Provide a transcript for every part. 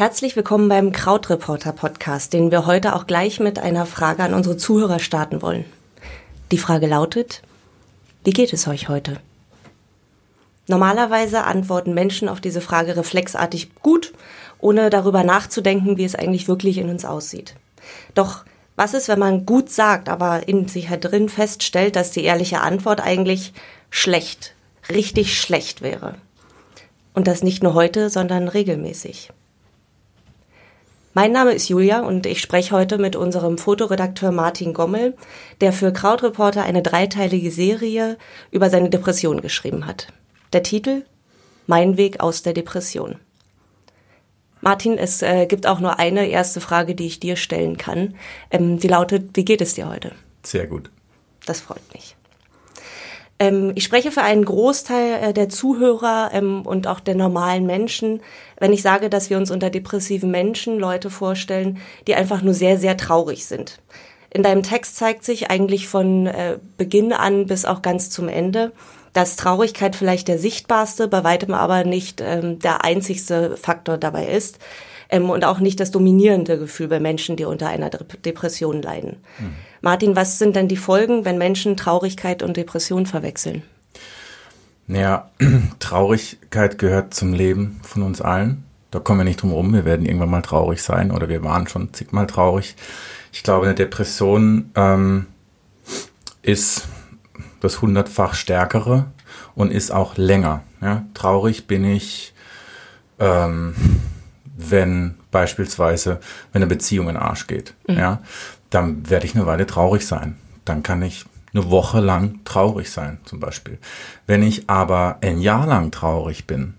Herzlich willkommen beim Krautreporter Podcast, den wir heute auch gleich mit einer Frage an unsere Zuhörer starten wollen. Die Frage lautet, wie geht es euch heute? Normalerweise antworten Menschen auf diese Frage reflexartig gut, ohne darüber nachzudenken, wie es eigentlich wirklich in uns aussieht. Doch was ist, wenn man gut sagt, aber in sich halt drin feststellt, dass die ehrliche Antwort eigentlich schlecht, richtig schlecht wäre? Und das nicht nur heute, sondern regelmäßig. Mein Name ist Julia und ich spreche heute mit unserem Fotoredakteur Martin Gommel, der für Krautreporter eine dreiteilige Serie über seine Depression geschrieben hat. Der Titel Mein Weg aus der Depression. Martin, es äh, gibt auch nur eine erste Frage, die ich dir stellen kann. Ähm, die lautet, wie geht es dir heute? Sehr gut. Das freut mich. Ähm, ich spreche für einen Großteil äh, der Zuhörer ähm, und auch der normalen Menschen, wenn ich sage, dass wir uns unter depressiven Menschen Leute vorstellen, die einfach nur sehr, sehr traurig sind. In deinem Text zeigt sich eigentlich von äh, Beginn an bis auch ganz zum Ende, dass Traurigkeit vielleicht der sichtbarste, bei weitem aber nicht ähm, der einzigste Faktor dabei ist ähm, und auch nicht das dominierende Gefühl bei Menschen, die unter einer Depression leiden. Mhm. Martin, was sind denn die Folgen, wenn Menschen Traurigkeit und Depression verwechseln? Naja, Traurigkeit gehört zum Leben von uns allen. Da kommen wir nicht drum rum. Wir werden irgendwann mal traurig sein oder wir waren schon zigmal traurig. Ich glaube, eine Depression ähm, ist das hundertfach stärkere und ist auch länger. Ja? Traurig bin ich, ähm, wenn beispielsweise, wenn eine Beziehung in den Arsch geht. Mhm. Ja? Dann werde ich eine Weile traurig sein. Dann kann ich eine Woche lang traurig sein, zum Beispiel. Wenn ich aber ein Jahr lang traurig bin,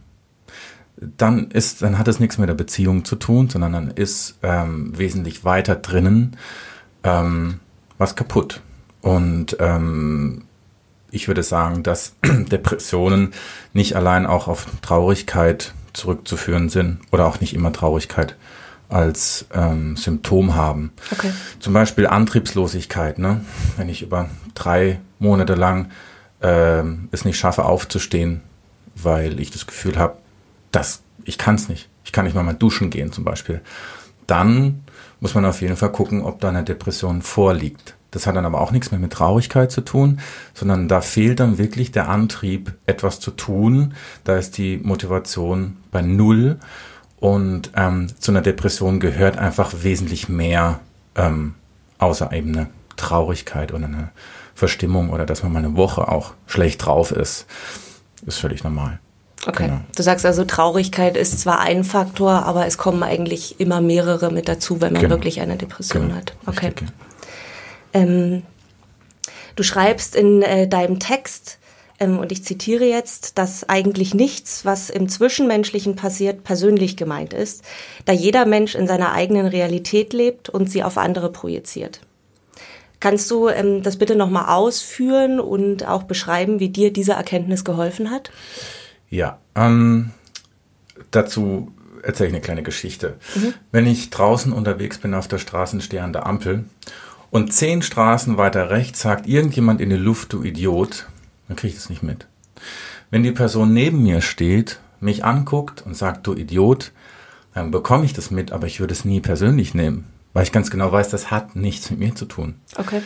dann ist, dann hat es nichts mit der Beziehung zu tun, sondern dann ist ähm, wesentlich weiter drinnen ähm, was kaputt. Und ähm, ich würde sagen, dass Depressionen nicht allein auch auf Traurigkeit zurückzuführen sind oder auch nicht immer Traurigkeit als ähm, Symptom haben. Okay. Zum Beispiel Antriebslosigkeit. Ne? Wenn ich über drei Monate lang äh, es nicht schaffe aufzustehen, weil ich das Gefühl habe, dass ich kann es nicht. Ich kann nicht mal mal duschen gehen zum Beispiel. Dann muss man auf jeden Fall gucken, ob da eine Depression vorliegt. Das hat dann aber auch nichts mehr mit Traurigkeit zu tun, sondern da fehlt dann wirklich der Antrieb, etwas zu tun. Da ist die Motivation bei Null und ähm, zu einer Depression gehört einfach wesentlich mehr ähm, außer eben eine Traurigkeit oder eine Verstimmung oder dass man mal eine Woche auch schlecht drauf ist. Ist völlig normal. Okay. Genau. Du sagst also, Traurigkeit ist zwar ein Faktor, aber es kommen eigentlich immer mehrere mit dazu, wenn man genau. wirklich eine Depression genau. hat. Okay. Richtig, ähm, du schreibst in äh, deinem Text, ähm, und ich zitiere jetzt, dass eigentlich nichts, was im Zwischenmenschlichen passiert, persönlich gemeint ist, da jeder Mensch in seiner eigenen Realität lebt und sie auf andere projiziert. Kannst du ähm, das bitte nochmal ausführen und auch beschreiben, wie dir diese Erkenntnis geholfen hat? Ja, ähm, dazu erzähle ich eine kleine Geschichte. Mhm. Wenn ich draußen unterwegs bin auf der Straße, stehe an der Ampel und zehn Straßen weiter rechts sagt irgendjemand in die Luft, du Idiot, dann kriege ich das nicht mit. Wenn die Person neben mir steht, mich anguckt und sagt, du Idiot, dann bekomme ich das mit, aber ich würde es nie persönlich nehmen, weil ich ganz genau weiß, das hat nichts mit mir zu tun. Okay.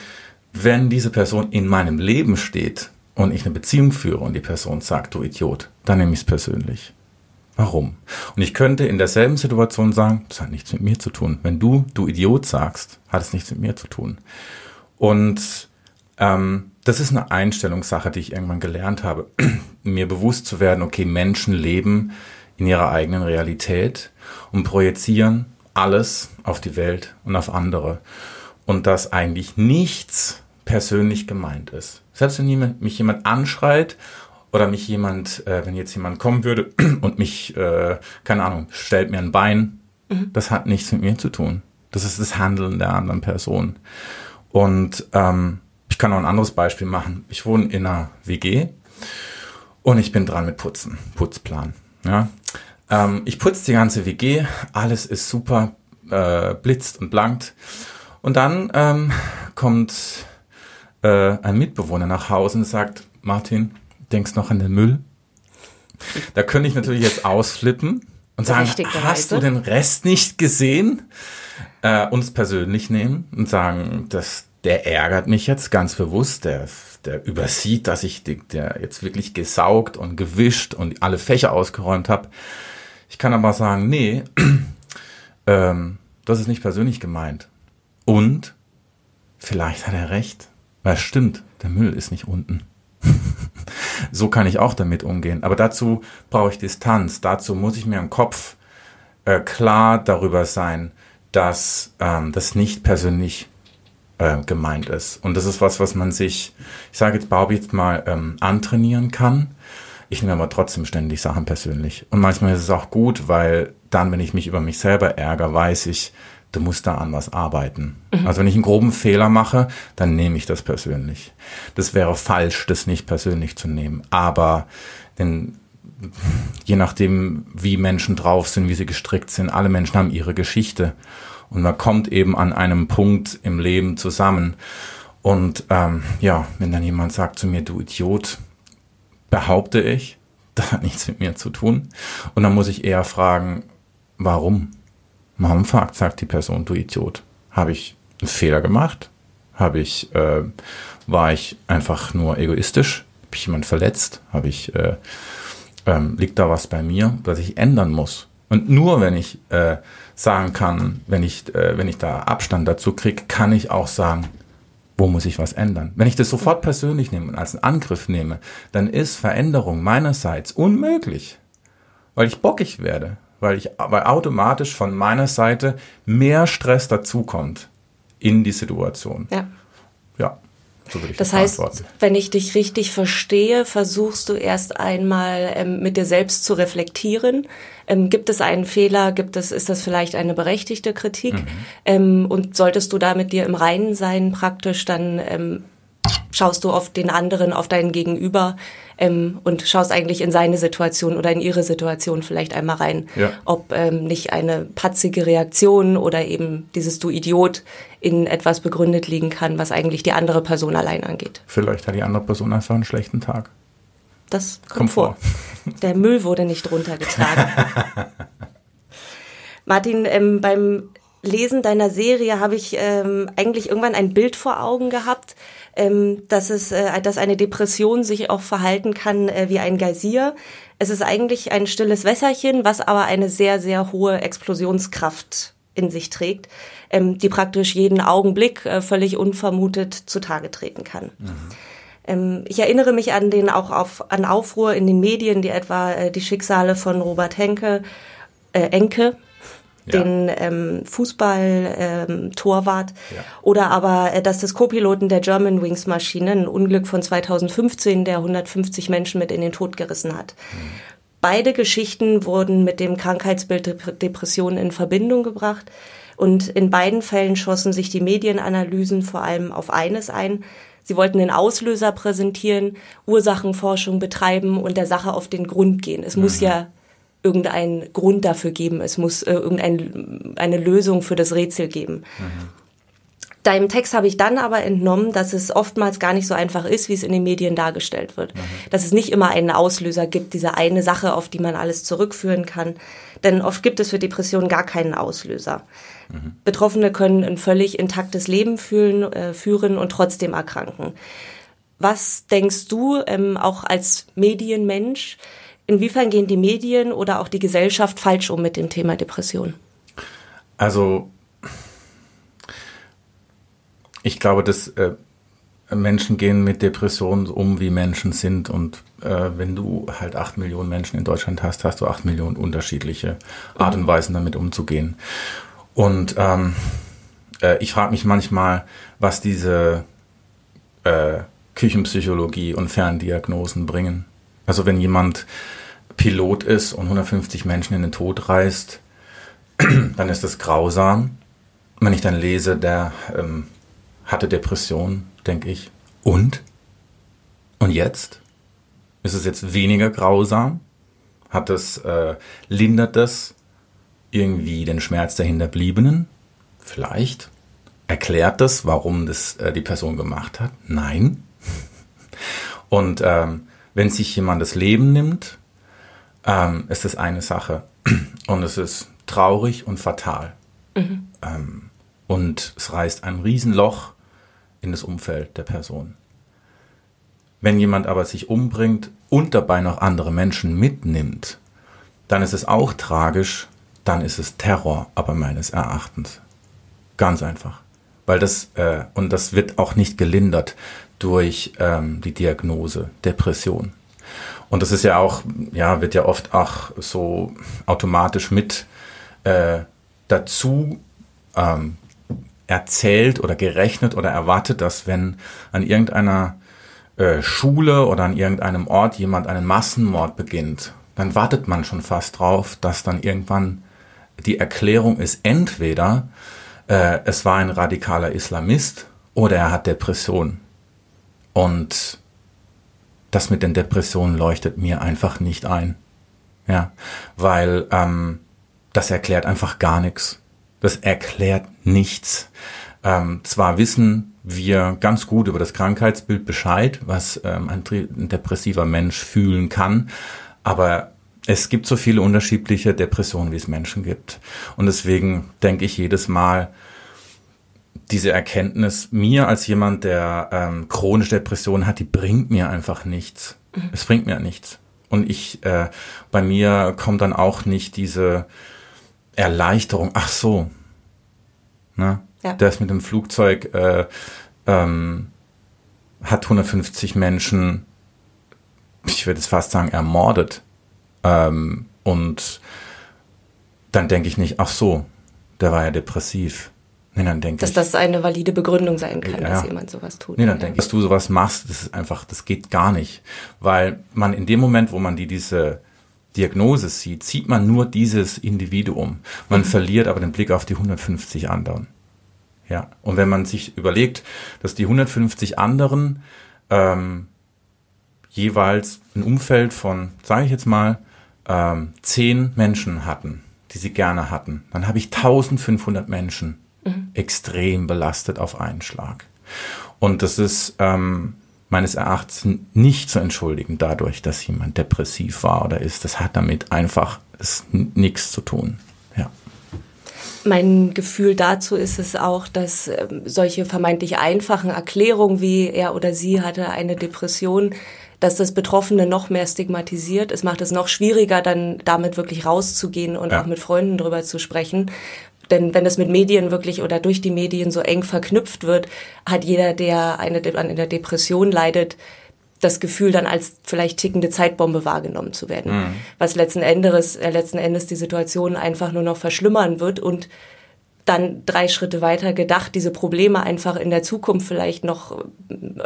Wenn diese Person in meinem Leben steht und ich eine Beziehung führe und die Person sagt, du Idiot, dann nehme ich es persönlich. Warum? Und ich könnte in derselben Situation sagen, das hat nichts mit mir zu tun. Wenn du, du Idiot sagst, hat es nichts mit mir zu tun. Und ähm, das ist eine Einstellungssache, die ich irgendwann gelernt habe, mir bewusst zu werden, okay, Menschen leben in ihrer eigenen Realität und projizieren alles auf die Welt und auf andere. Und dass eigentlich nichts persönlich gemeint ist. Selbst wenn mich jemand anschreit oder mich jemand, äh, wenn jetzt jemand kommen würde und mich, äh, keine Ahnung, stellt mir ein Bein, mhm. das hat nichts mit mir zu tun. Das ist das Handeln der anderen Person. Und ähm, ich kann noch ein anderes Beispiel machen. Ich wohne in einer WG und ich bin dran mit Putzen, Putzplan. Ja. Ähm, ich putze die ganze WG, alles ist super, äh, blitzt und blankt. Und dann ähm, kommt äh, ein Mitbewohner nach Hause und sagt, Martin, denkst noch an den Müll? Da könnte ich natürlich jetzt ausflippen und sagen, hast du den Rest nicht gesehen? Äh, uns persönlich nehmen und sagen, dass der ärgert mich jetzt ganz bewusst, der, der übersieht, dass ich der jetzt wirklich gesaugt und gewischt und alle Fächer ausgeräumt habe. Ich kann aber sagen, nee, ähm, das ist nicht persönlich gemeint. Und vielleicht hat er recht, weil es stimmt, der Müll ist nicht unten. so kann ich auch damit umgehen. Aber dazu brauche ich Distanz. Dazu muss ich mir im Kopf äh, klar darüber sein, dass ähm, das nicht persönlich äh, gemeint ist. Und das ist was, was man sich, ich sage jetzt, Barbie jetzt mal ähm, antrainieren kann. Ich nehme aber trotzdem ständig Sachen persönlich. Und manchmal ist es auch gut, weil dann, wenn ich mich über mich selber ärgere, weiß ich, du musst da an was arbeiten. Mhm. Also wenn ich einen groben Fehler mache, dann nehme ich das persönlich. Das wäre falsch, das nicht persönlich zu nehmen. Aber denn je nachdem, wie Menschen drauf sind, wie sie gestrickt sind, alle Menschen haben ihre Geschichte. Und man kommt eben an einem Punkt im Leben zusammen. Und ähm, ja, wenn dann jemand sagt zu mir, du Idiot, behaupte ich, das hat nichts mit mir zu tun. Und dann muss ich eher fragen, warum? Warum fragt, sagt die Person, du Idiot? Habe ich einen Fehler gemacht? Habe ich, äh, war ich einfach nur egoistisch? Habe ich jemand verletzt? Habe ich, äh, ähm, liegt da was bei mir, das ich ändern muss? Und nur wenn ich äh, sagen kann, wenn ich, äh, wenn ich da Abstand dazu kriege, kann ich auch sagen, wo muss ich was ändern? Wenn ich das sofort persönlich nehme und als einen Angriff nehme, dann ist Veränderung meinerseits unmöglich, weil ich bockig werde, weil ich, weil automatisch von meiner Seite mehr Stress dazukommt in die Situation. Ja. Ja. So würde ich das, das heißt, wenn ich dich richtig verstehe, versuchst du erst einmal ähm, mit dir selbst zu reflektieren. Ähm, gibt es einen Fehler? Gibt es, ist das vielleicht eine berechtigte Kritik? Mhm. Ähm, und solltest du da mit dir im Reinen sein, praktisch, dann ähm, schaust du auf den anderen, auf deinen Gegenüber ähm, und schaust eigentlich in seine Situation oder in ihre Situation vielleicht einmal rein, ja. ob ähm, nicht eine patzige Reaktion oder eben dieses Du Idiot in etwas begründet liegen kann, was eigentlich die andere Person allein angeht. Vielleicht hat die andere Person einfach einen schlechten Tag. Das kommt, kommt vor. vor. Der Müll wurde nicht runtergetragen. Martin, ähm, beim Lesen deiner Serie habe ich ähm, eigentlich irgendwann ein Bild vor Augen gehabt, ähm, dass es, äh, dass eine Depression sich auch verhalten kann äh, wie ein Geysir. Es ist eigentlich ein stilles Wässerchen, was aber eine sehr, sehr hohe Explosionskraft in sich trägt, ähm, die praktisch jeden Augenblick äh, völlig unvermutet zutage treten kann. Mhm. Ähm, ich erinnere mich an den auch auf, an Aufruhr in den Medien, die etwa äh, die Schicksale von Robert Henke, äh, Enke, ja. den ähm, Fußball-Torwart. Ähm, ja. Oder aber äh, dass das Co-Piloten der German Wings Maschine ein Unglück von 2015, der 150 Menschen mit in den Tod gerissen hat. Mhm. Beide Geschichten wurden mit dem Krankheitsbild Depression in Verbindung gebracht. Und in beiden Fällen schossen sich die Medienanalysen vor allem auf eines ein. Sie wollten den Auslöser präsentieren, Ursachenforschung betreiben und der Sache auf den Grund gehen. Es mhm. muss ja irgendeinen Grund dafür geben. Es muss äh, irgendeine Lösung für das Rätsel geben. Mhm. Deinem Text habe ich dann aber entnommen, dass es oftmals gar nicht so einfach ist, wie es in den Medien dargestellt wird. Mhm. Dass es nicht immer einen Auslöser gibt, diese eine Sache, auf die man alles zurückführen kann. Denn oft gibt es für Depressionen gar keinen Auslöser. Mhm. Betroffene können ein völlig intaktes Leben fühlen, äh, führen und trotzdem erkranken. Was denkst du, ähm, auch als Medienmensch, Inwiefern gehen die Medien oder auch die Gesellschaft falsch um mit dem Thema Depression? Also ich glaube, dass äh, Menschen gehen mit Depressionen um, wie Menschen sind. Und äh, wenn du halt acht Millionen Menschen in Deutschland hast, hast du acht Millionen unterschiedliche Art und Weisen, damit umzugehen. Und ähm, äh, ich frage mich manchmal, was diese äh, Küchenpsychologie und Ferndiagnosen bringen. Also wenn jemand Pilot ist und 150 Menschen in den Tod reißt, dann ist das grausam. Wenn ich dann lese, der ähm, hatte Depression, denke ich, und? Und jetzt? Ist es jetzt weniger grausam? Hat es, äh, lindert das irgendwie den Schmerz der Hinterbliebenen? Vielleicht. Erklärt das, warum das äh, die Person gemacht hat? Nein. Und ähm, wenn sich jemand das Leben nimmt, ähm, ist das eine Sache. Und es ist traurig und fatal. Mhm. Ähm, und es reißt ein Riesenloch in das Umfeld der Person. Wenn jemand aber sich umbringt und dabei noch andere Menschen mitnimmt, dann ist es auch tragisch, dann ist es Terror, aber meines Erachtens. Ganz einfach. Weil das, äh, und das wird auch nicht gelindert durch ähm, die Diagnose Depression. Und das ist ja auch, ja, wird ja oft auch so automatisch mit äh, dazu ähm, erzählt oder gerechnet oder erwartet, dass wenn an irgendeiner äh, Schule oder an irgendeinem Ort jemand einen Massenmord beginnt, dann wartet man schon fast drauf, dass dann irgendwann die Erklärung ist, entweder äh, es war ein radikaler Islamist oder er hat Depression. Und das mit den Depressionen leuchtet mir einfach nicht ein. Ja, weil ähm, das erklärt einfach gar nichts. Das erklärt nichts. Ähm, zwar wissen wir ganz gut über das Krankheitsbild Bescheid, was ähm, ein, ein depressiver Mensch fühlen kann, aber es gibt so viele unterschiedliche Depressionen, wie es Menschen gibt. Und deswegen denke ich jedes Mal, diese Erkenntnis mir als jemand, der ähm, chronische Depressionen hat, die bringt mir einfach nichts. Mhm. Es bringt mir nichts. Und ich, äh, bei mir kommt dann auch nicht diese Erleichterung. Ach so, ne? Ja. Der ist mit dem Flugzeug, äh, ähm, hat 150 Menschen, ich würde es fast sagen, ermordet. Ähm, und dann denke ich nicht, ach so, der war ja depressiv. Nee, dann denke dass ich, das eine valide Begründung sein kann, ja, dass jemand sowas tut. Nee, dann denke ich, dass du sowas machst, das ist einfach, das geht gar nicht. Weil man in dem Moment, wo man die diese Diagnose sieht, sieht man nur dieses Individuum. Man mhm. verliert aber den Blick auf die 150 anderen. Ja. Und wenn man sich überlegt, dass die 150 anderen ähm, jeweils ein Umfeld von, sage ich jetzt mal, ähm, zehn Menschen hatten, die sie gerne hatten, dann habe ich 1500 Menschen mhm. extrem belastet auf einen Schlag. Und das ist ähm, meines Erachtens nicht zu entschuldigen dadurch, dass jemand depressiv war oder ist. Das hat damit einfach nichts zu tun. Ja. Mein Gefühl dazu ist es auch, dass äh, solche vermeintlich einfachen Erklärungen wie er oder sie hatte eine Depression, dass das Betroffene noch mehr stigmatisiert. Es macht es noch schwieriger, dann damit wirklich rauszugehen und ja. auch mit Freunden drüber zu sprechen, denn wenn das mit Medien wirklich oder durch die Medien so eng verknüpft wird, hat jeder, der eine, an einer Depression leidet, das Gefühl, dann als vielleicht tickende Zeitbombe wahrgenommen zu werden. Mhm. Was letzten Endes, äh, letzten Endes die Situation einfach nur noch verschlimmern wird und dann drei Schritte weiter gedacht, diese Probleme einfach in der Zukunft vielleicht noch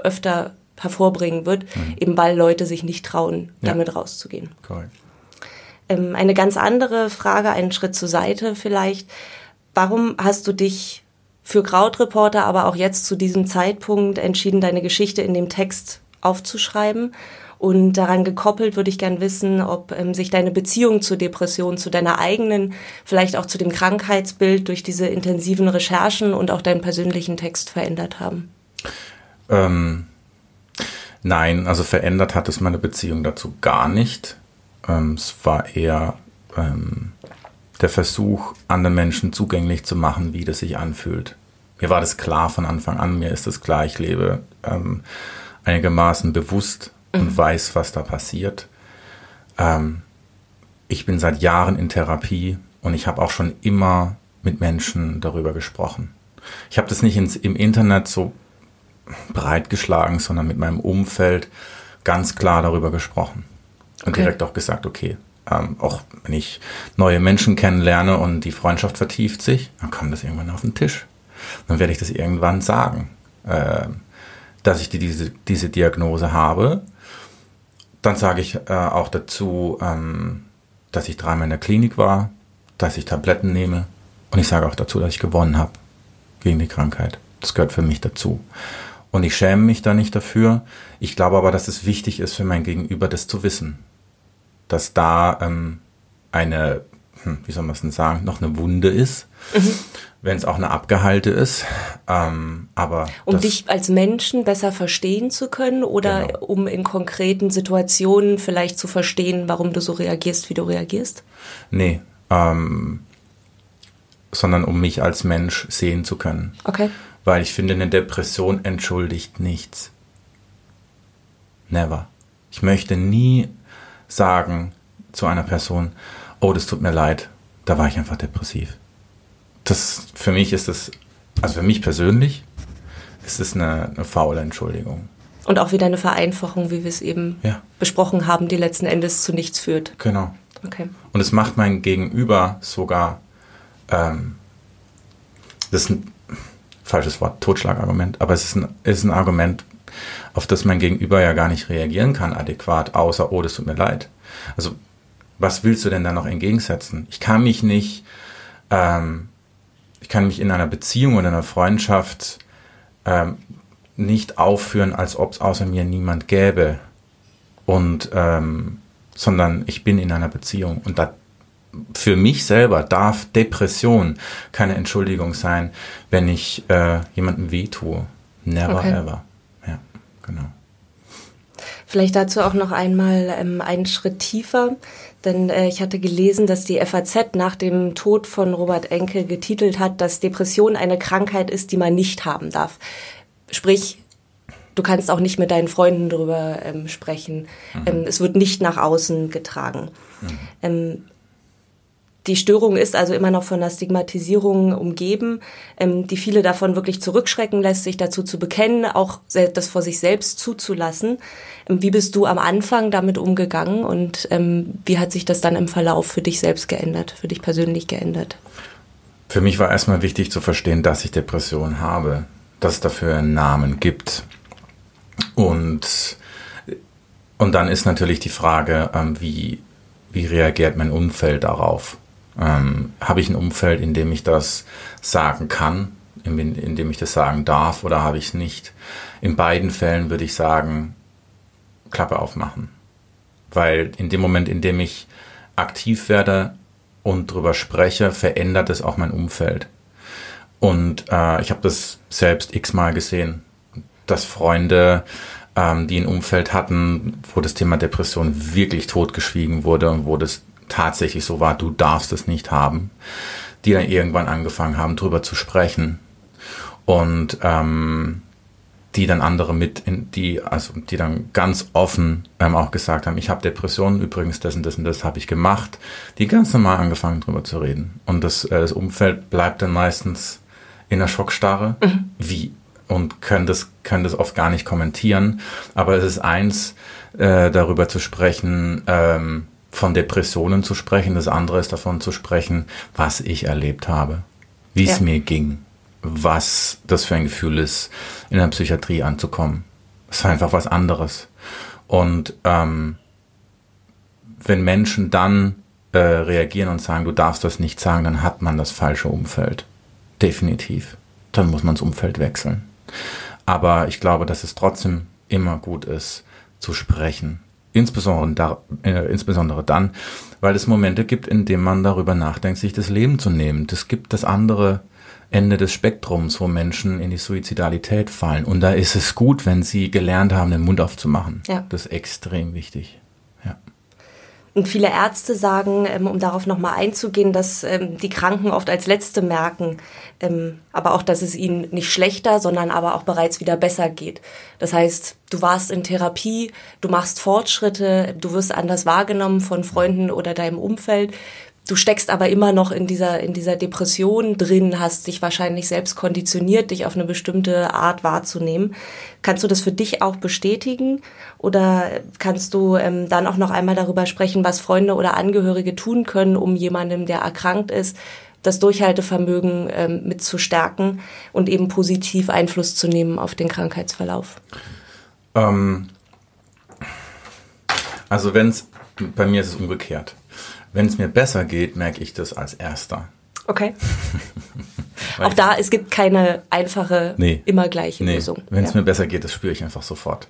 öfter hervorbringen wird, mhm. eben weil Leute sich nicht trauen, ja. damit rauszugehen. Cool. Ähm, eine ganz andere Frage, einen Schritt zur Seite vielleicht. Warum hast du dich für Krautreporter, aber auch jetzt zu diesem Zeitpunkt entschieden, deine Geschichte in dem Text aufzuschreiben? Und daran gekoppelt würde ich gern wissen, ob ähm, sich deine Beziehung zur Depression, zu deiner eigenen, vielleicht auch zu dem Krankheitsbild durch diese intensiven Recherchen und auch deinen persönlichen Text verändert haben. Ähm, nein, also verändert hat es meine Beziehung dazu gar nicht. Ähm, es war eher ähm, der Versuch, anderen Menschen zugänglich zu machen, wie das sich anfühlt. Mir war das klar von Anfang an, mir ist das klar, ich lebe ähm, einigermaßen bewusst mhm. und weiß, was da passiert. Ähm, ich bin seit Jahren in Therapie und ich habe auch schon immer mit Menschen darüber gesprochen. Ich habe das nicht ins, im Internet so breitgeschlagen, sondern mit meinem Umfeld ganz klar darüber gesprochen. Und okay. direkt auch gesagt, okay, ähm, auch wenn ich neue Menschen kennenlerne und die Freundschaft vertieft sich, dann kommt das irgendwann auf den Tisch. Dann werde ich das irgendwann sagen, äh, dass ich die, diese, diese Diagnose habe. Dann sage ich äh, auch dazu, ähm, dass ich dreimal in der Klinik war, dass ich Tabletten nehme und ich sage auch dazu, dass ich gewonnen habe gegen die Krankheit. Das gehört für mich dazu. Und ich schäme mich da nicht dafür. Ich glaube aber, dass es wichtig ist für mein Gegenüber, das zu wissen dass da ähm, eine hm, wie soll man es denn sagen, noch eine Wunde ist. Mhm. Wenn es auch eine abgehalte ist. Ähm, aber um dich als Menschen besser verstehen zu können oder genau. um in konkreten Situationen vielleicht zu verstehen, warum du so reagierst, wie du reagierst? Nee, ähm, sondern um mich als Mensch sehen zu können. Okay. Weil ich finde, eine Depression entschuldigt nichts. Never. Ich möchte nie sagen zu einer Person, oh, das tut mir leid, da war ich einfach depressiv. Das, für mich ist das, also für mich persönlich, ist es eine, eine faule Entschuldigung. Und auch wieder eine Vereinfachung, wie wir es eben ja. besprochen haben, die letzten Endes zu nichts führt. Genau. Okay. Und es macht mein Gegenüber sogar, ähm, das ist ein falsches Wort, Totschlagargument, aber es ist ein, ist ein Argument, auf das mein Gegenüber ja gar nicht reagieren kann adäquat, außer, oh, das tut mir leid. Also, was willst du denn da noch entgegensetzen? Ich kann mich nicht, ähm, ich kann mich in einer Beziehung oder einer Freundschaft ähm, nicht aufführen, als ob es außer mir niemand gäbe. Und ähm, sondern ich bin in einer Beziehung. Und da, für mich selber darf Depression keine Entschuldigung sein, wenn ich äh, jemandem wehtue. Never okay. ever. Genau. Vielleicht dazu auch noch einmal ähm, einen Schritt tiefer, denn äh, ich hatte gelesen, dass die FAZ nach dem Tod von Robert Enke getitelt hat, dass Depression eine Krankheit ist, die man nicht haben darf. Sprich, Du kannst auch nicht mit deinen Freunden darüber ähm, sprechen. Mhm. Ähm, es wird nicht nach außen getragen. Mhm. Die Störung ist also immer noch von der Stigmatisierung umgeben, ähm, die viele davon wirklich zurückschrecken lässt, sich dazu zu bekennen, auch das vor sich selbst zuzulassen. Ähm, wie bist du am Anfang damit umgegangen und ähm, wie hat sich das dann im Verlauf für dich selbst geändert, für dich persönlich geändert? Für mich war erstmal wichtig zu verstehen, dass ich Depressionen habe, dass es dafür einen Namen gibt. Und, und dann ist natürlich die Frage, ähm, wie, wie reagiert mein Umfeld darauf? Ähm, habe ich ein Umfeld, in dem ich das sagen kann, in, in dem ich das sagen darf oder habe ich es nicht? In beiden Fällen würde ich sagen, Klappe aufmachen. Weil in dem Moment, in dem ich aktiv werde und darüber spreche, verändert es auch mein Umfeld. Und äh, ich habe das selbst x-mal gesehen dass Freunde, ähm, die ein Umfeld hatten, wo das Thema Depression wirklich totgeschwiegen wurde und wo das tatsächlich so war, du darfst es nicht haben, die dann irgendwann angefangen haben, drüber zu sprechen und ähm, die dann andere mit, in die, also die dann ganz offen ähm, auch gesagt haben, ich habe Depressionen, übrigens das und das und das habe ich gemacht, die ganz normal angefangen drüber zu reden. Und das, äh, das Umfeld bleibt dann meistens in der Schockstarre. Mhm. Wie und können das, können das oft gar nicht kommentieren. Aber es ist eins, äh, darüber zu sprechen, ähm, von Depressionen zu sprechen. Das andere ist davon zu sprechen, was ich erlebt habe, wie es ja. mir ging, was das für ein Gefühl ist, in der Psychiatrie anzukommen. Es ist einfach was anderes. Und ähm, wenn Menschen dann äh, reagieren und sagen, du darfst das nicht sagen, dann hat man das falsche Umfeld. Definitiv. Dann muss man das Umfeld wechseln. Aber ich glaube, dass es trotzdem immer gut ist, zu sprechen. Insbesondere, da, äh, insbesondere dann, weil es Momente gibt, in denen man darüber nachdenkt, sich das Leben zu nehmen. Es gibt das andere Ende des Spektrums, wo Menschen in die Suizidalität fallen. Und da ist es gut, wenn sie gelernt haben, den Mund aufzumachen. Ja. Das ist extrem wichtig. Und viele Ärzte sagen, ähm, um darauf nochmal einzugehen, dass ähm, die Kranken oft als Letzte merken, ähm, aber auch, dass es ihnen nicht schlechter, sondern aber auch bereits wieder besser geht. Das heißt, du warst in Therapie, du machst Fortschritte, du wirst anders wahrgenommen von Freunden oder deinem Umfeld. Du steckst aber immer noch in dieser, in dieser Depression drin, hast dich wahrscheinlich selbst konditioniert, dich auf eine bestimmte Art wahrzunehmen. Kannst du das für dich auch bestätigen? Oder kannst du ähm, dann auch noch einmal darüber sprechen, was Freunde oder Angehörige tun können, um jemandem, der erkrankt ist, das Durchhaltevermögen ähm, mit zu stärken und eben positiv Einfluss zu nehmen auf den Krankheitsverlauf? Ähm, also wenn es, bei mir ist es umgekehrt. Wenn es mir besser geht, merke ich das als erster. Okay. Auch da, es gibt keine einfache, nee, immer gleiche nee. Lösung. Wenn es ja. mir besser geht, das spüre ich einfach sofort.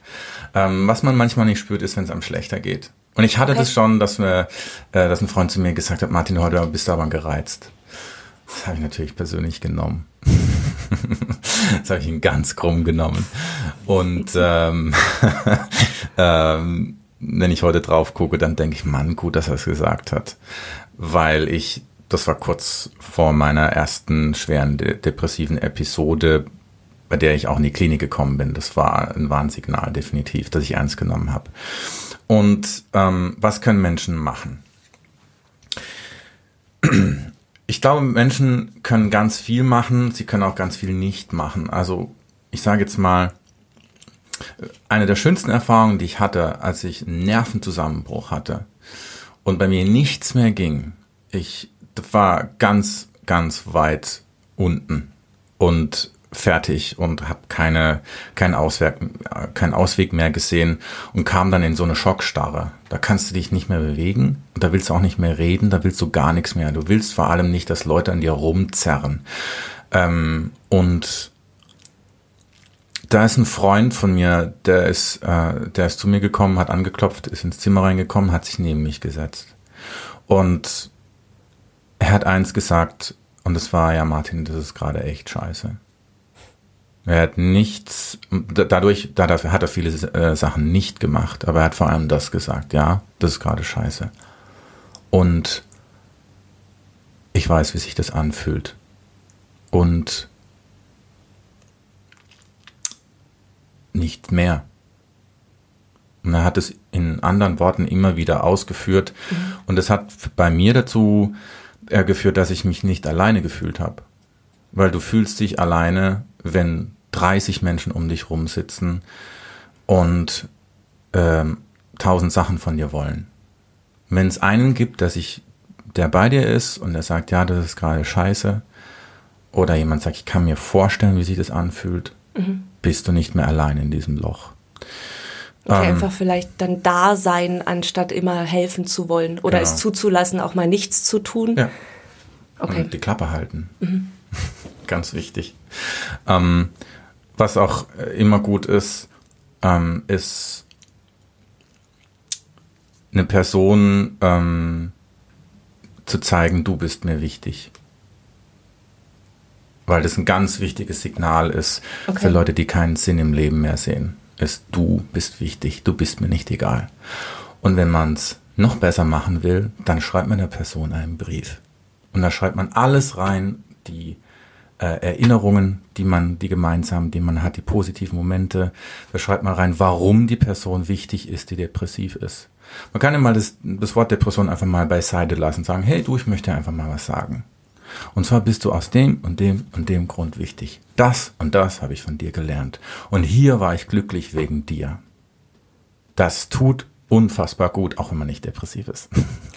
Ähm, was man manchmal nicht spürt, ist, wenn es einem schlechter geht. Und ich hatte okay. das schon, dass, mir, äh, dass ein Freund zu mir gesagt hat, Martin, heute bist du aber gereizt. Das habe ich natürlich persönlich genommen. das habe ich ihn ganz krumm genommen. Und ähm, ähm, wenn ich heute drauf gucke, dann denke ich, Mann, gut, dass er es gesagt hat. Weil ich, das war kurz vor meiner ersten schweren de depressiven Episode, bei der ich auch in die Klinik gekommen bin. Das war ein Warnsignal, definitiv, dass ich ernst genommen habe. Und ähm, was können Menschen machen? Ich glaube, Menschen können ganz viel machen, sie können auch ganz viel nicht machen. Also ich sage jetzt mal, eine der schönsten Erfahrungen, die ich hatte, als ich einen Nervenzusammenbruch hatte und bei mir nichts mehr ging. Ich war ganz, ganz weit unten und fertig und habe keine keinen Ausweg keinen Ausweg mehr gesehen und kam dann in so eine Schockstarre. Da kannst du dich nicht mehr bewegen und da willst du auch nicht mehr reden, da willst du gar nichts mehr. Du willst vor allem nicht, dass Leute an dir rumzerren. Ähm, und da ist ein Freund von mir, der ist, äh, der ist zu mir gekommen, hat angeklopft, ist ins Zimmer reingekommen, hat sich neben mich gesetzt. Und er hat eins gesagt, und das war ja, Martin, das ist gerade echt scheiße. Er hat nichts, dadurch, dadurch hat er viele äh, Sachen nicht gemacht, aber er hat vor allem das gesagt, ja, das ist gerade scheiße. Und ich weiß, wie sich das anfühlt. Und nicht mehr. Und er hat es in anderen Worten immer wieder ausgeführt. Mhm. Und es hat bei mir dazu äh, geführt, dass ich mich nicht alleine gefühlt habe. Weil du fühlst dich alleine, wenn 30 Menschen um dich rum sitzen und ähm, tausend Sachen von dir wollen. Wenn es einen gibt, der sich, der bei dir ist und der sagt, ja, das ist gerade scheiße, oder jemand sagt, ich kann mir vorstellen, wie sich das anfühlt, mhm bist du nicht mehr allein in diesem Loch. Okay, ähm, einfach vielleicht dann da sein, anstatt immer helfen zu wollen oder genau. es zuzulassen, auch mal nichts zu tun. Ja. Okay. Und die Klappe halten. Mhm. Ganz wichtig. Ähm, was auch immer gut ist, ähm, ist eine Person ähm, zu zeigen, du bist mir wichtig weil das ein ganz wichtiges Signal ist okay. für Leute, die keinen Sinn im Leben mehr sehen. Ist du bist wichtig, du bist mir nicht egal. Und wenn man es noch besser machen will, dann schreibt man der Person einen Brief. Und da schreibt man alles rein, die äh, Erinnerungen, die man, die gemeinsam, die man hat, die positiven Momente. Da schreibt man rein, warum die Person wichtig ist, die depressiv ist. Man kann immer das, das Wort Depression einfach mal beiseite lassen, sagen, hey du, ich möchte einfach mal was sagen. Und zwar bist du aus dem und dem und dem Grund wichtig. Das und das habe ich von dir gelernt. Und hier war ich glücklich wegen dir. Das tut unfassbar gut, auch wenn man nicht depressiv ist.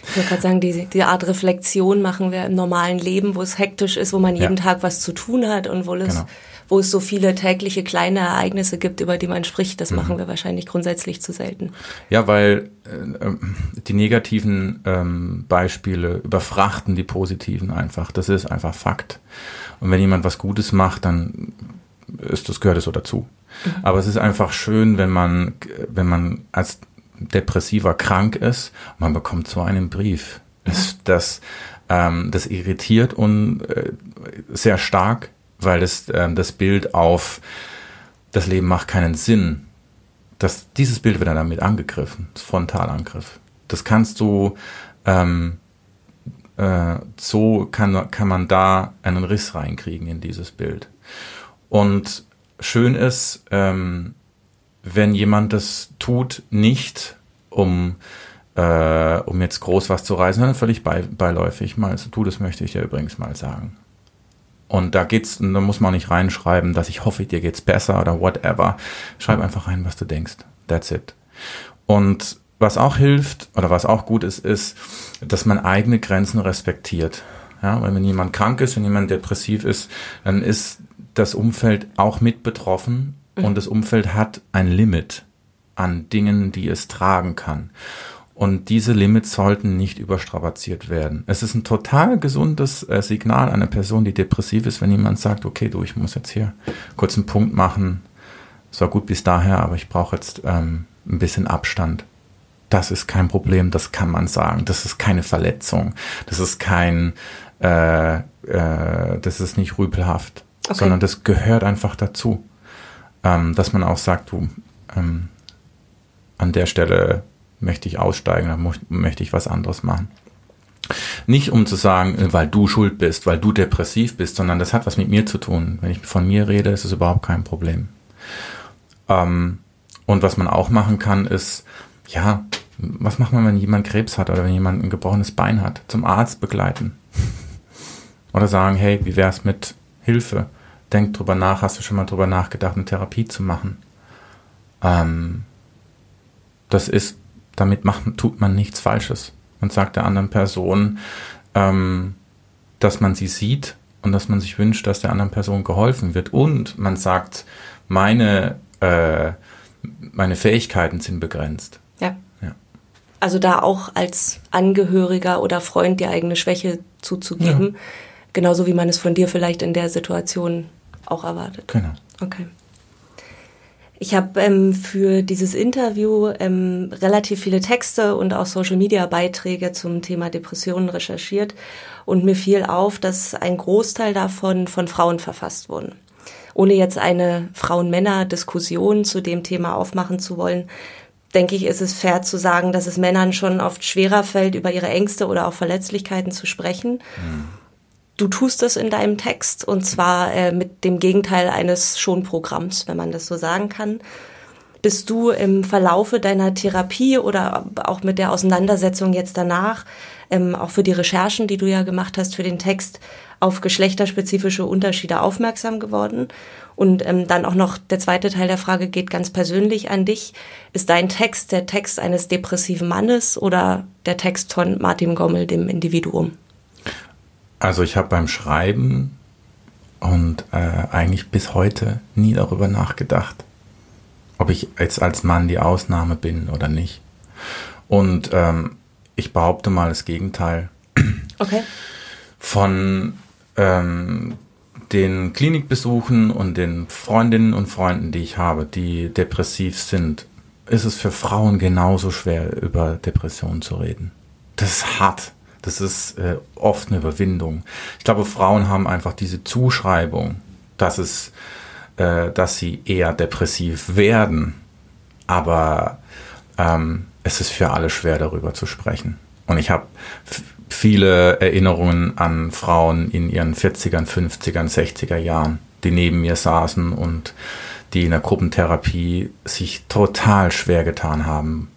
Ich würde gerade sagen, diese, diese Art Reflexion machen wir im normalen Leben, wo es hektisch ist, wo man jeden ja. Tag was zu tun hat und wo es, genau. Wo es so viele tägliche kleine Ereignisse gibt, über die man spricht. Das mhm. machen wir wahrscheinlich grundsätzlich zu selten. Ja, weil äh, ähm, die negativen ähm, Beispiele überfrachten die positiven einfach. Das ist einfach Fakt. Und wenn jemand was Gutes macht, dann ist das gehört es so dazu. Mhm. Aber es ist einfach schön, wenn man, wenn man als depressiver krank ist, man bekommt so einen Brief. Das, das, ähm, das irritiert und äh, sehr stark, weil es äh, das Bild auf das Leben macht keinen Sinn. Das, dieses Bild wird dann damit angegriffen, Frontalangriff. Das kannst du, ähm, äh, so kann, kann man da einen Riss reinkriegen in dieses Bild. Und schön ist, ähm, wenn jemand das tut, nicht um, äh, um jetzt groß was zu reisen, sondern völlig bei, beiläufig mal so, du, das möchte ich dir übrigens mal sagen. Und da geht's, da muss man nicht reinschreiben, dass ich hoffe, dir geht's besser oder whatever. Schreib einfach rein, was du denkst. That's it. Und was auch hilft oder was auch gut ist, ist, dass man eigene Grenzen respektiert. Ja, weil wenn jemand krank ist, wenn jemand depressiv ist, dann ist das Umfeld auch mit betroffen und das Umfeld hat ein Limit an Dingen, die es tragen kann. Und diese Limits sollten nicht überstrapaziert werden. Es ist ein total gesundes äh, Signal einer Person, die depressiv ist, wenn jemand sagt, okay, du, ich muss jetzt hier kurz einen Punkt machen. Es war gut bis daher, aber ich brauche jetzt ähm, ein bisschen Abstand. Das ist kein Problem, das kann man sagen. Das ist keine Verletzung. Das ist kein, äh, äh, das ist nicht rüpelhaft, okay. sondern das gehört einfach dazu. Ähm, dass man auch sagt, du, ähm, an der Stelle möchte ich aussteigen, dann möchte ich was anderes machen. Nicht um zu sagen, weil du schuld bist, weil du depressiv bist, sondern das hat was mit mir zu tun. Wenn ich von mir rede, ist es überhaupt kein Problem. Ähm, und was man auch machen kann, ist, ja, was macht man, wenn jemand Krebs hat oder wenn jemand ein gebrochenes Bein hat? Zum Arzt begleiten. oder sagen, hey, wie wär's mit Hilfe? Denk drüber nach, hast du schon mal drüber nachgedacht, eine Therapie zu machen? Ähm, das ist damit macht, tut man nichts Falsches. Man sagt der anderen Person, ähm, dass man sie sieht und dass man sich wünscht, dass der anderen Person geholfen wird. Und man sagt, meine, äh, meine Fähigkeiten sind begrenzt. Ja. ja. Also da auch als Angehöriger oder Freund die eigene Schwäche zuzugeben, ja. genauso wie man es von dir vielleicht in der Situation auch erwartet. Genau. Okay. Ich habe ähm, für dieses Interview ähm, relativ viele Texte und auch Social-Media-Beiträge zum Thema Depressionen recherchiert und mir fiel auf, dass ein Großteil davon von Frauen verfasst wurden. Ohne jetzt eine Frauen-Männer-Diskussion zu dem Thema aufmachen zu wollen, denke ich, ist es fair zu sagen, dass es Männern schon oft schwerer fällt, über ihre Ängste oder auch Verletzlichkeiten zu sprechen. Mhm. Du tust das in deinem Text und zwar äh, mit dem Gegenteil eines Schonprogramms, wenn man das so sagen kann. Bist du im Verlaufe deiner Therapie oder auch mit der Auseinandersetzung jetzt danach, ähm, auch für die Recherchen, die du ja gemacht hast für den Text, auf geschlechterspezifische Unterschiede aufmerksam geworden? Und ähm, dann auch noch der zweite Teil der Frage geht ganz persönlich an dich. Ist dein Text der Text eines depressiven Mannes oder der Text von Martin Gommel, dem Individuum? Also ich habe beim Schreiben und äh, eigentlich bis heute nie darüber nachgedacht, ob ich jetzt als Mann die Ausnahme bin oder nicht. Und ähm, ich behaupte mal das Gegenteil. Okay. Von ähm, den Klinikbesuchen und den Freundinnen und Freunden, die ich habe, die depressiv sind, ist es für Frauen genauso schwer, über Depressionen zu reden. Das ist hart. Das ist äh, oft eine Überwindung. Ich glaube, Frauen haben einfach diese Zuschreibung, dass es, äh, dass sie eher depressiv werden. Aber ähm, es ist für alle schwer, darüber zu sprechen. Und ich habe viele Erinnerungen an Frauen in ihren 40ern, 50ern, 60er Jahren, die neben mir saßen und die in der Gruppentherapie sich total schwer getan haben,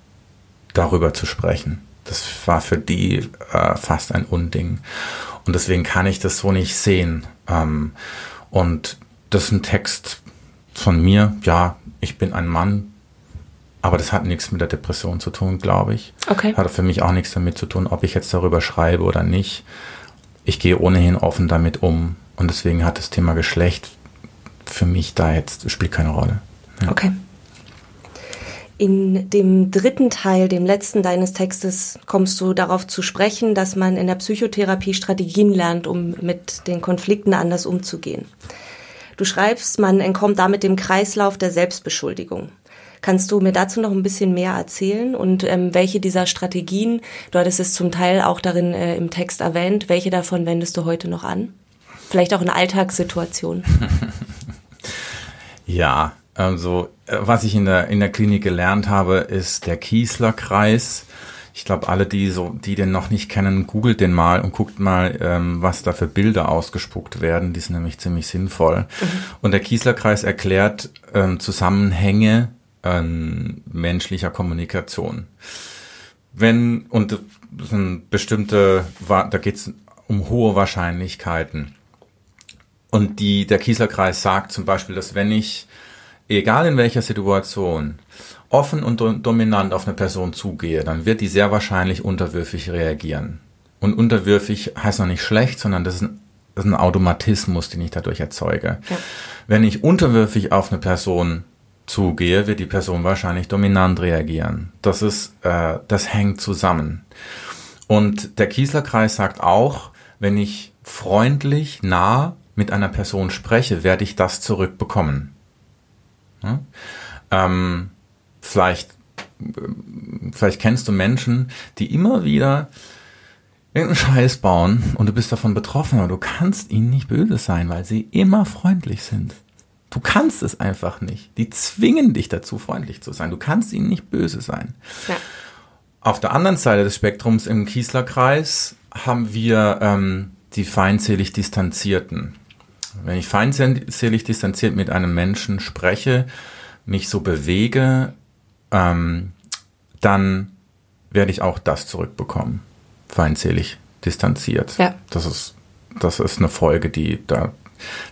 darüber zu sprechen. Das war für die äh, fast ein Unding. Und deswegen kann ich das so nicht sehen. Ähm, und das ist ein Text von mir. Ja, ich bin ein Mann, aber das hat nichts mit der Depression zu tun, glaube ich. Okay. Hat für mich auch nichts damit zu tun, ob ich jetzt darüber schreibe oder nicht. Ich gehe ohnehin offen damit um. Und deswegen hat das Thema Geschlecht für mich da jetzt, spielt keine Rolle. Ja. Okay. In dem dritten Teil, dem letzten deines Textes, kommst du darauf zu sprechen, dass man in der Psychotherapie Strategien lernt, um mit den Konflikten anders umzugehen. Du schreibst, man entkommt damit dem Kreislauf der Selbstbeschuldigung. Kannst du mir dazu noch ein bisschen mehr erzählen und ähm, welche dieser Strategien, du hattest es zum Teil auch darin äh, im Text erwähnt, welche davon wendest du heute noch an? Vielleicht auch in Alltagssituationen. ja, also, äh, was ich in der, in der Klinik gelernt habe, ist der Kiesler-Kreis. Ich glaube, alle, die so, die den noch nicht kennen, googelt den mal und guckt mal, ähm, was da für Bilder ausgespuckt werden. Die sind nämlich ziemlich sinnvoll. Mhm. Und der Kiesler-Kreis erklärt ähm, Zusammenhänge ähm, menschlicher Kommunikation. Wenn, und das sind bestimmte, da geht es um hohe Wahrscheinlichkeiten. Und die, der Kiesler-Kreis sagt zum Beispiel, dass wenn ich egal in welcher Situation, offen und dominant auf eine Person zugehe, dann wird die sehr wahrscheinlich unterwürfig reagieren. Und unterwürfig heißt noch nicht schlecht, sondern das ist ein, das ist ein Automatismus, den ich dadurch erzeuge. Ja. Wenn ich unterwürfig auf eine Person zugehe, wird die Person wahrscheinlich dominant reagieren. Das ist, äh, das hängt zusammen. Und der Kiesler-Kreis sagt auch, wenn ich freundlich, nah mit einer Person spreche, werde ich das zurückbekommen. Ja? Ähm, vielleicht, vielleicht kennst du Menschen, die immer wieder irgendeinen Scheiß bauen und du bist davon betroffen, aber du kannst ihnen nicht böse sein, weil sie immer freundlich sind. Du kannst es einfach nicht. Die zwingen dich dazu, freundlich zu sein. Du kannst ihnen nicht böse sein. Ja. Auf der anderen Seite des Spektrums im Kieslerkreis haben wir ähm, die feindselig Distanzierten. Wenn ich feindselig distanziert mit einem Menschen spreche, mich so bewege, ähm, dann werde ich auch das zurückbekommen. Feindselig distanziert. Ja. Das ist, das ist eine Folge, die da,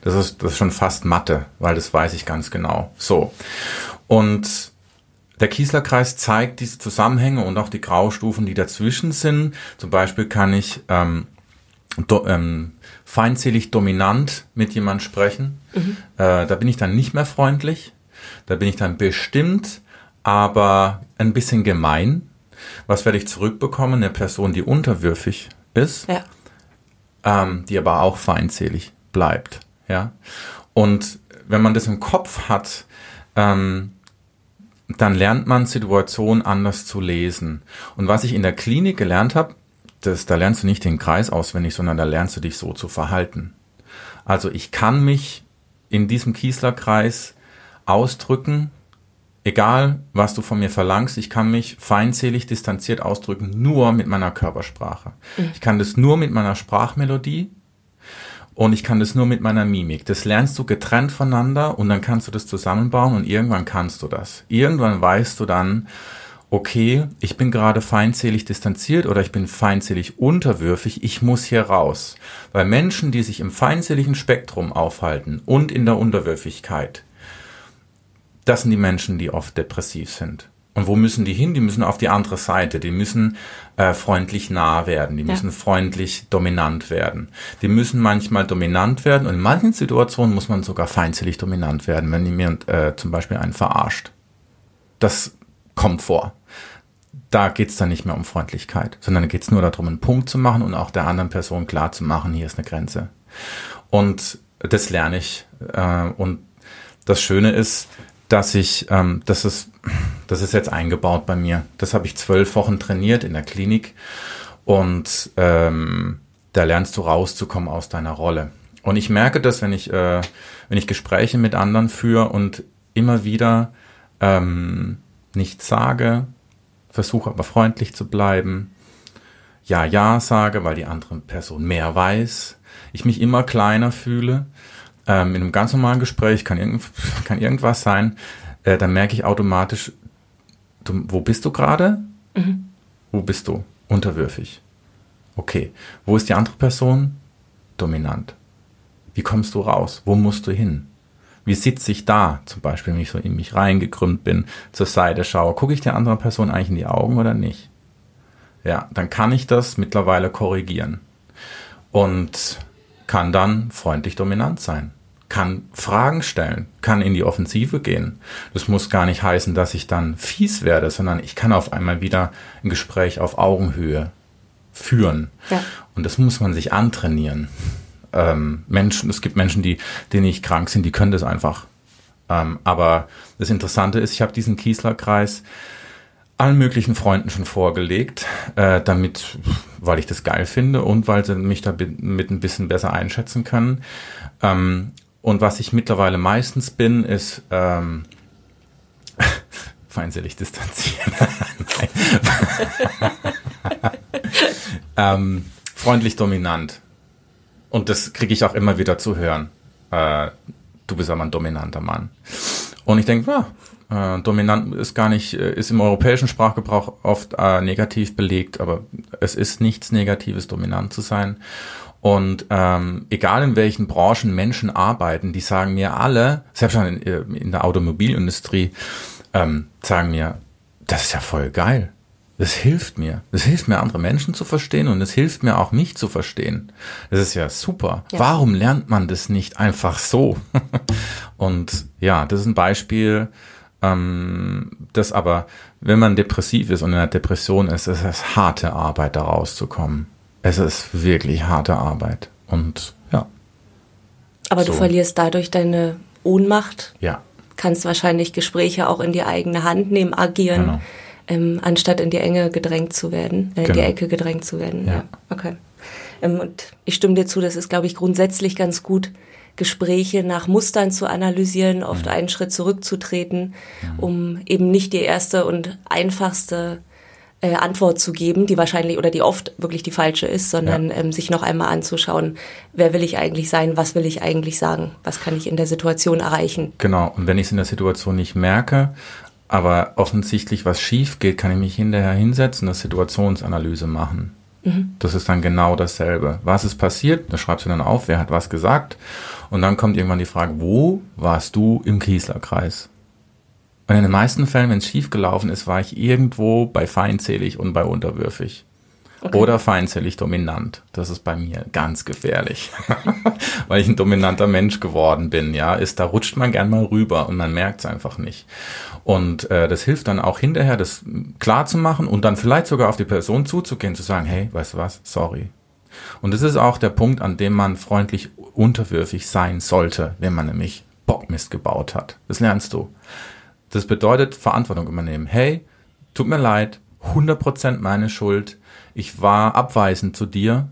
das ist, das ist schon fast Mathe, weil das weiß ich ganz genau. So. Und der Kiesler-Kreis zeigt diese Zusammenhänge und auch die Graustufen, die dazwischen sind. Zum Beispiel kann ich ähm, do, ähm, feindselig dominant mit jemand sprechen. Mhm. Äh, da bin ich dann nicht mehr freundlich. Da bin ich dann bestimmt, aber ein bisschen gemein. Was werde ich zurückbekommen? Eine Person, die unterwürfig ist, ja. ähm, die aber auch feindselig bleibt. Ja. Und wenn man das im Kopf hat, ähm, dann lernt man Situationen anders zu lesen. Und was ich in der Klinik gelernt habe, das, da lernst du nicht den Kreis auswendig, sondern da lernst du dich so zu verhalten. Also ich kann mich in diesem Kiesler-Kreis ausdrücken, egal was du von mir verlangst, ich kann mich feindselig distanziert ausdrücken, nur mit meiner Körpersprache. Mhm. Ich kann das nur mit meiner Sprachmelodie und ich kann das nur mit meiner Mimik. Das lernst du getrennt voneinander und dann kannst du das zusammenbauen und irgendwann kannst du das. Irgendwann weißt du dann, okay, ich bin gerade feindselig distanziert oder ich bin feindselig unterwürfig, ich muss hier raus. Weil Menschen, die sich im feindseligen Spektrum aufhalten und in der Unterwürfigkeit, das sind die Menschen, die oft depressiv sind. Und wo müssen die hin? Die müssen auf die andere Seite. Die müssen äh, freundlich nah werden. Die ja. müssen freundlich dominant werden. Die müssen manchmal dominant werden und in manchen Situationen muss man sogar feindselig dominant werden, wenn jemand äh, zum Beispiel einen verarscht. Das kommt vor da geht es dann nicht mehr um Freundlichkeit, sondern da geht es nur darum, einen Punkt zu machen und auch der anderen Person klar zu machen, hier ist eine Grenze. Und das lerne ich. Äh, und das Schöne ist, dass ich, ähm, das ist, das ist jetzt eingebaut bei mir. Das habe ich zwölf Wochen trainiert in der Klinik und ähm, da lernst du rauszukommen aus deiner Rolle. Und ich merke das, wenn ich, äh, wenn ich Gespräche mit anderen führe und immer wieder ähm, nichts sage, versuche aber freundlich zu bleiben, ja, ja sage, weil die andere Person mehr weiß, ich mich immer kleiner fühle. Ähm, in einem ganz normalen Gespräch kann, irgend, kann irgendwas sein, äh, dann merke ich automatisch, du, wo bist du gerade? Mhm. Wo bist du? Unterwürfig. Okay. Wo ist die andere Person? Dominant. Wie kommst du raus? Wo musst du hin? Wie sitze ich da? Zum Beispiel, wenn ich so in mich reingekrümmt bin, zur Seite schaue. Gucke ich der anderen Person eigentlich in die Augen oder nicht? Ja, dann kann ich das mittlerweile korrigieren. Und kann dann freundlich dominant sein. Kann Fragen stellen, kann in die Offensive gehen. Das muss gar nicht heißen, dass ich dann fies werde, sondern ich kann auf einmal wieder ein Gespräch auf Augenhöhe führen. Ja. Und das muss man sich antrainieren ähm, Menschen, es gibt Menschen, die, die nicht krank sind, die können das einfach. Ähm, aber das Interessante ist, ich habe diesen Kiesler-Kreis allen möglichen Freunden schon vorgelegt, äh, damit, weil ich das geil finde und weil sie mich damit ein bisschen besser einschätzen können. Ähm, und was ich mittlerweile meistens bin, ist ähm, feindselig distanzieren. ähm, freundlich dominant. Und das kriege ich auch immer wieder zu hören. Äh, du bist aber ein dominanter Mann. Und ich denke, ja, äh, dominant ist gar nicht, äh, ist im europäischen Sprachgebrauch oft äh, negativ belegt, aber es ist nichts Negatives, dominant zu sein. Und ähm, egal in welchen Branchen Menschen arbeiten, die sagen mir alle, selbst schon in, äh, in der Automobilindustrie, ähm, sagen mir, das ist ja voll geil. Das hilft mir. Das hilft mir, andere Menschen zu verstehen und es hilft mir auch mich zu verstehen. Das ist ja super. Ja. Warum lernt man das nicht einfach so? und ja, das ist ein Beispiel, Ähm, das aber, wenn man depressiv ist und in einer Depression ist, ist es harte Arbeit, da rauszukommen. Es ist wirklich harte Arbeit. Und ja. Aber so. du verlierst dadurch deine Ohnmacht. Ja. Kannst wahrscheinlich Gespräche auch in die eigene Hand nehmen, agieren, genau. Ähm, anstatt in die Enge gedrängt zu werden, äh, in genau. die Ecke gedrängt zu werden. Ja. ja. Okay. Ähm, und ich stimme dir zu, das ist, glaube ich, grundsätzlich ganz gut, Gespräche nach Mustern zu analysieren, oft mhm. einen Schritt zurückzutreten, mhm. um eben nicht die erste und einfachste äh, Antwort zu geben, die wahrscheinlich oder die oft wirklich die falsche ist, sondern ja. ähm, sich noch einmal anzuschauen, wer will ich eigentlich sein, was will ich eigentlich sagen, was kann ich in der Situation erreichen. Genau, und wenn ich es in der Situation nicht merke, aber offensichtlich was schief geht, kann ich mich hinterher hinsetzen, eine Situationsanalyse machen. Mhm. Das ist dann genau dasselbe. Was ist passiert? Da schreibst du dann auf, wer hat was gesagt. Und dann kommt irgendwann die Frage, wo warst du im Kieslerkreis? Und in den meisten Fällen, wenn es schief gelaufen ist, war ich irgendwo bei feindselig und bei unterwürfig. Okay. Oder feindselig dominant. Das ist bei mir ganz gefährlich, weil ich ein dominanter Mensch geworden bin. Ja, ist da rutscht man gern mal rüber und man merkt es einfach nicht. Und äh, das hilft dann auch hinterher, das klar zu machen und dann vielleicht sogar auf die Person zuzugehen, zu sagen, hey, weißt du was, sorry. Und das ist auch der Punkt, an dem man freundlich unterwürfig sein sollte, wenn man nämlich Bockmist gebaut hat. Das lernst du. Das bedeutet Verantwortung übernehmen. Hey, tut mir leid, 100% meine Schuld. Ich war abweisend zu dir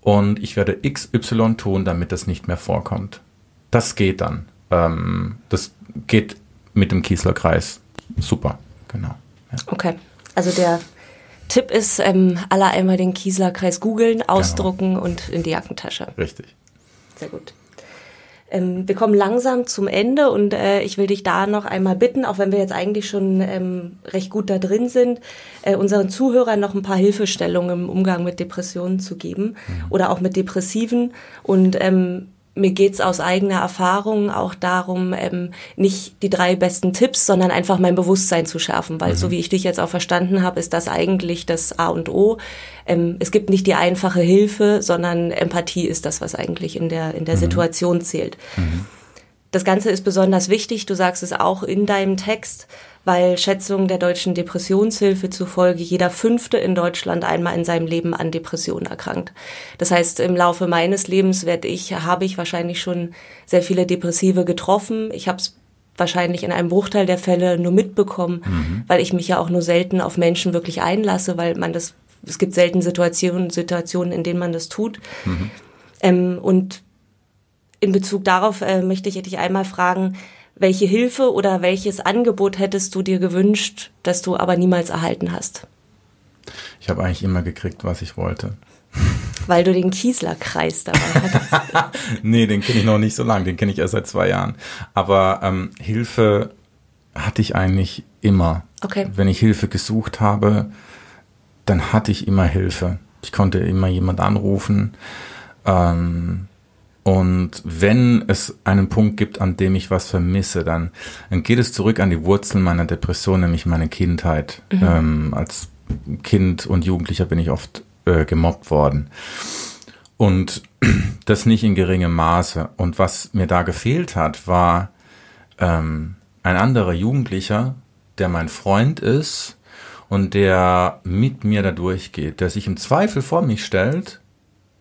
und ich werde XY tun, damit das nicht mehr vorkommt. Das geht dann. Ähm, das geht mit dem Kieslerkreis. Super, genau. Ja. Okay, also der Tipp ist, ähm, alle einmal den Kieslerkreis googeln, genau. ausdrucken genau. und in die Jackentasche. Richtig. Sehr gut. Ähm, wir kommen langsam zum Ende und äh, ich will dich da noch einmal bitten, auch wenn wir jetzt eigentlich schon ähm, recht gut da drin sind, äh, unseren Zuhörern noch ein paar Hilfestellungen im Umgang mit Depressionen zu geben mhm. oder auch mit Depressiven. Und ähm, mir geht's aus eigener Erfahrung auch darum, ähm, nicht die drei besten Tipps, sondern einfach mein Bewusstsein zu schärfen, weil mhm. so wie ich dich jetzt auch verstanden habe, ist das eigentlich das A und O. Ähm, es gibt nicht die einfache Hilfe, sondern Empathie ist das, was eigentlich in der, in der mhm. Situation zählt. Mhm. Das Ganze ist besonders wichtig, du sagst es auch in deinem Text, weil Schätzungen der deutschen Depressionshilfe zufolge jeder Fünfte in Deutschland einmal in seinem Leben an Depressionen erkrankt. Das heißt, im Laufe meines Lebens werde ich, habe ich wahrscheinlich schon sehr viele Depressive getroffen. Ich habe es wahrscheinlich in einem Bruchteil der Fälle nur mitbekommen, mhm. weil ich mich ja auch nur selten auf Menschen wirklich einlasse, weil man das, es gibt selten Situationen, Situationen, in denen man das tut. Mhm. Ähm, und in Bezug darauf äh, möchte ich dich einmal fragen, welche Hilfe oder welches Angebot hättest du dir gewünscht, das du aber niemals erhalten hast? Ich habe eigentlich immer gekriegt, was ich wollte. Weil du den Kiesler-Kreis dabei hattest. nee, den kenne ich noch nicht so lange, den kenne ich erst seit zwei Jahren. Aber ähm, Hilfe hatte ich eigentlich immer. Okay. Wenn ich Hilfe gesucht habe, dann hatte ich immer Hilfe. Ich konnte immer jemand anrufen. Ähm, und wenn es einen Punkt gibt, an dem ich was vermisse, dann, dann geht es zurück an die Wurzeln meiner Depression, nämlich meine Kindheit. Mhm. Ähm, als Kind und Jugendlicher bin ich oft äh, gemobbt worden. Und das nicht in geringem Maße. Und was mir da gefehlt hat, war ähm, ein anderer Jugendlicher, der mein Freund ist und der mit mir da durchgeht, der sich im Zweifel vor mich stellt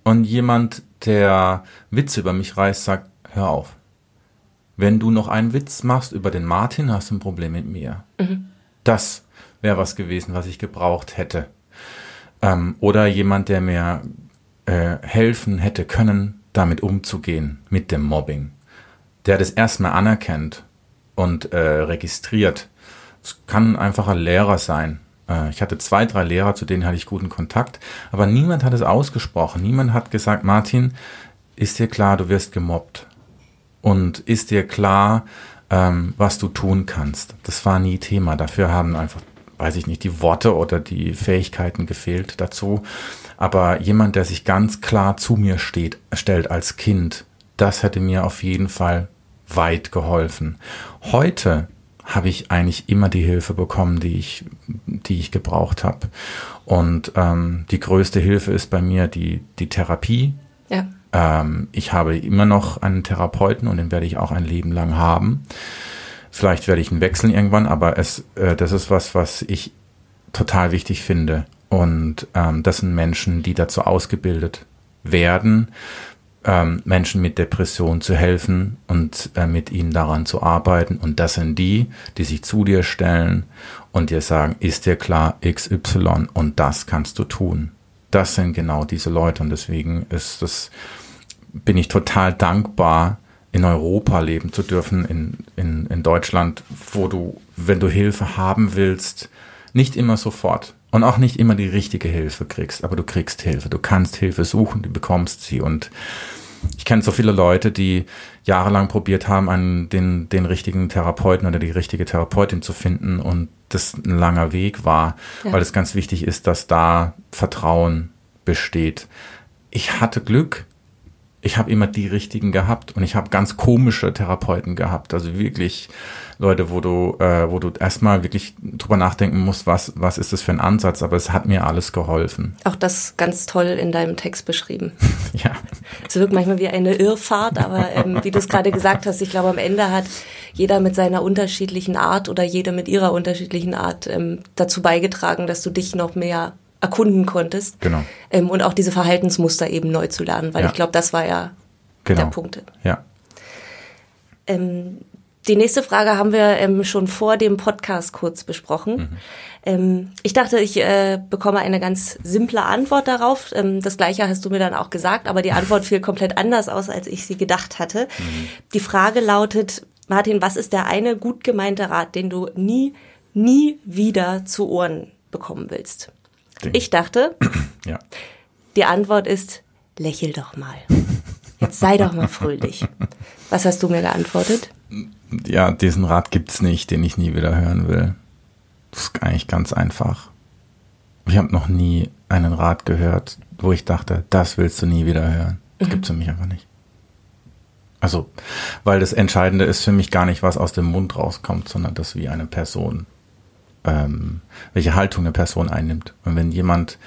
und jemand, der Witze über mich reißt, sagt, hör auf. Wenn du noch einen Witz machst über den Martin, hast du ein Problem mit mir. Mhm. Das wäre was gewesen, was ich gebraucht hätte. Ähm, oder jemand, der mir äh, helfen hätte können, damit umzugehen, mit dem Mobbing. Der das erstmal anerkennt und äh, registriert. Es kann einfach ein Lehrer sein, ich hatte zwei, drei Lehrer, zu denen hatte ich guten Kontakt, aber niemand hat es ausgesprochen. Niemand hat gesagt, Martin, ist dir klar, du wirst gemobbt? Und ist dir klar, ähm, was du tun kannst? Das war nie Thema. Dafür haben einfach, weiß ich nicht, die Worte oder die Fähigkeiten gefehlt dazu. Aber jemand, der sich ganz klar zu mir steht, stellt als Kind, das hätte mir auf jeden Fall weit geholfen. Heute habe ich eigentlich immer die Hilfe bekommen, die ich, die ich gebraucht habe. Und ähm, die größte Hilfe ist bei mir die, die Therapie. Ja. Ähm, ich habe immer noch einen Therapeuten und den werde ich auch ein Leben lang haben. Vielleicht werde ich ihn wechseln irgendwann, aber es, äh, das ist was, was ich total wichtig finde. Und ähm, das sind Menschen, die dazu ausgebildet werden, ähm, Menschen mit Depression zu helfen und äh, mit ihnen daran zu arbeiten. Und das sind die, die sich zu dir stellen und dir sagen, ist dir klar, XY und das kannst du tun. Das sind genau diese Leute und deswegen ist das, bin ich total dankbar, in Europa leben zu dürfen, in, in, in Deutschland, wo du, wenn du Hilfe haben willst, nicht immer sofort und auch nicht immer die richtige Hilfe kriegst, aber du kriegst Hilfe. Du kannst Hilfe suchen, du bekommst sie und ich kenne so viele Leute, die jahrelang probiert haben, einen, den, den richtigen Therapeuten oder die richtige Therapeutin zu finden und das ein langer Weg war, ja. weil es ganz wichtig ist, dass da Vertrauen besteht. Ich hatte Glück, ich habe immer die richtigen gehabt und ich habe ganz komische Therapeuten gehabt, also wirklich Leute, wo du, äh, wo du erstmal wirklich drüber nachdenken musst, was, was ist das für ein Ansatz, aber es hat mir alles geholfen. Auch das ganz toll in deinem Text beschrieben. ja. Es wirkt manchmal wie eine Irrfahrt, aber ähm, wie du es gerade gesagt hast, ich glaube, am Ende hat jeder mit seiner unterschiedlichen Art oder jede mit ihrer unterschiedlichen Art ähm, dazu beigetragen, dass du dich noch mehr erkunden konntest. Genau. Ähm, und auch diese Verhaltensmuster eben neu zu lernen, weil ja. ich glaube, das war ja genau. der Punkt. Ja. Ähm, die nächste Frage haben wir ähm, schon vor dem Podcast kurz besprochen. Mhm. Ähm, ich dachte, ich äh, bekomme eine ganz simple Antwort darauf. Ähm, das gleiche hast du mir dann auch gesagt, aber die Antwort fiel komplett anders aus, als ich sie gedacht hatte. Mhm. Die Frage lautet, Martin, was ist der eine gut gemeinte Rat, den du nie, nie wieder zu Ohren bekommen willst? Ding. Ich dachte, ja. die Antwort ist, lächel doch mal. Jetzt sei doch mal fröhlich. Was hast du mir geantwortet? Ja, diesen Rat gibt's nicht, den ich nie wieder hören will. Das ist eigentlich ganz einfach. Ich habe noch nie einen Rat gehört, wo ich dachte, das willst du nie wieder hören. Das mhm. gibt's für mich einfach nicht. Also, weil das Entscheidende ist für mich gar nicht, was aus dem Mund rauskommt, sondern das, wie eine Person ähm, welche Haltung eine Person einnimmt. Und wenn jemand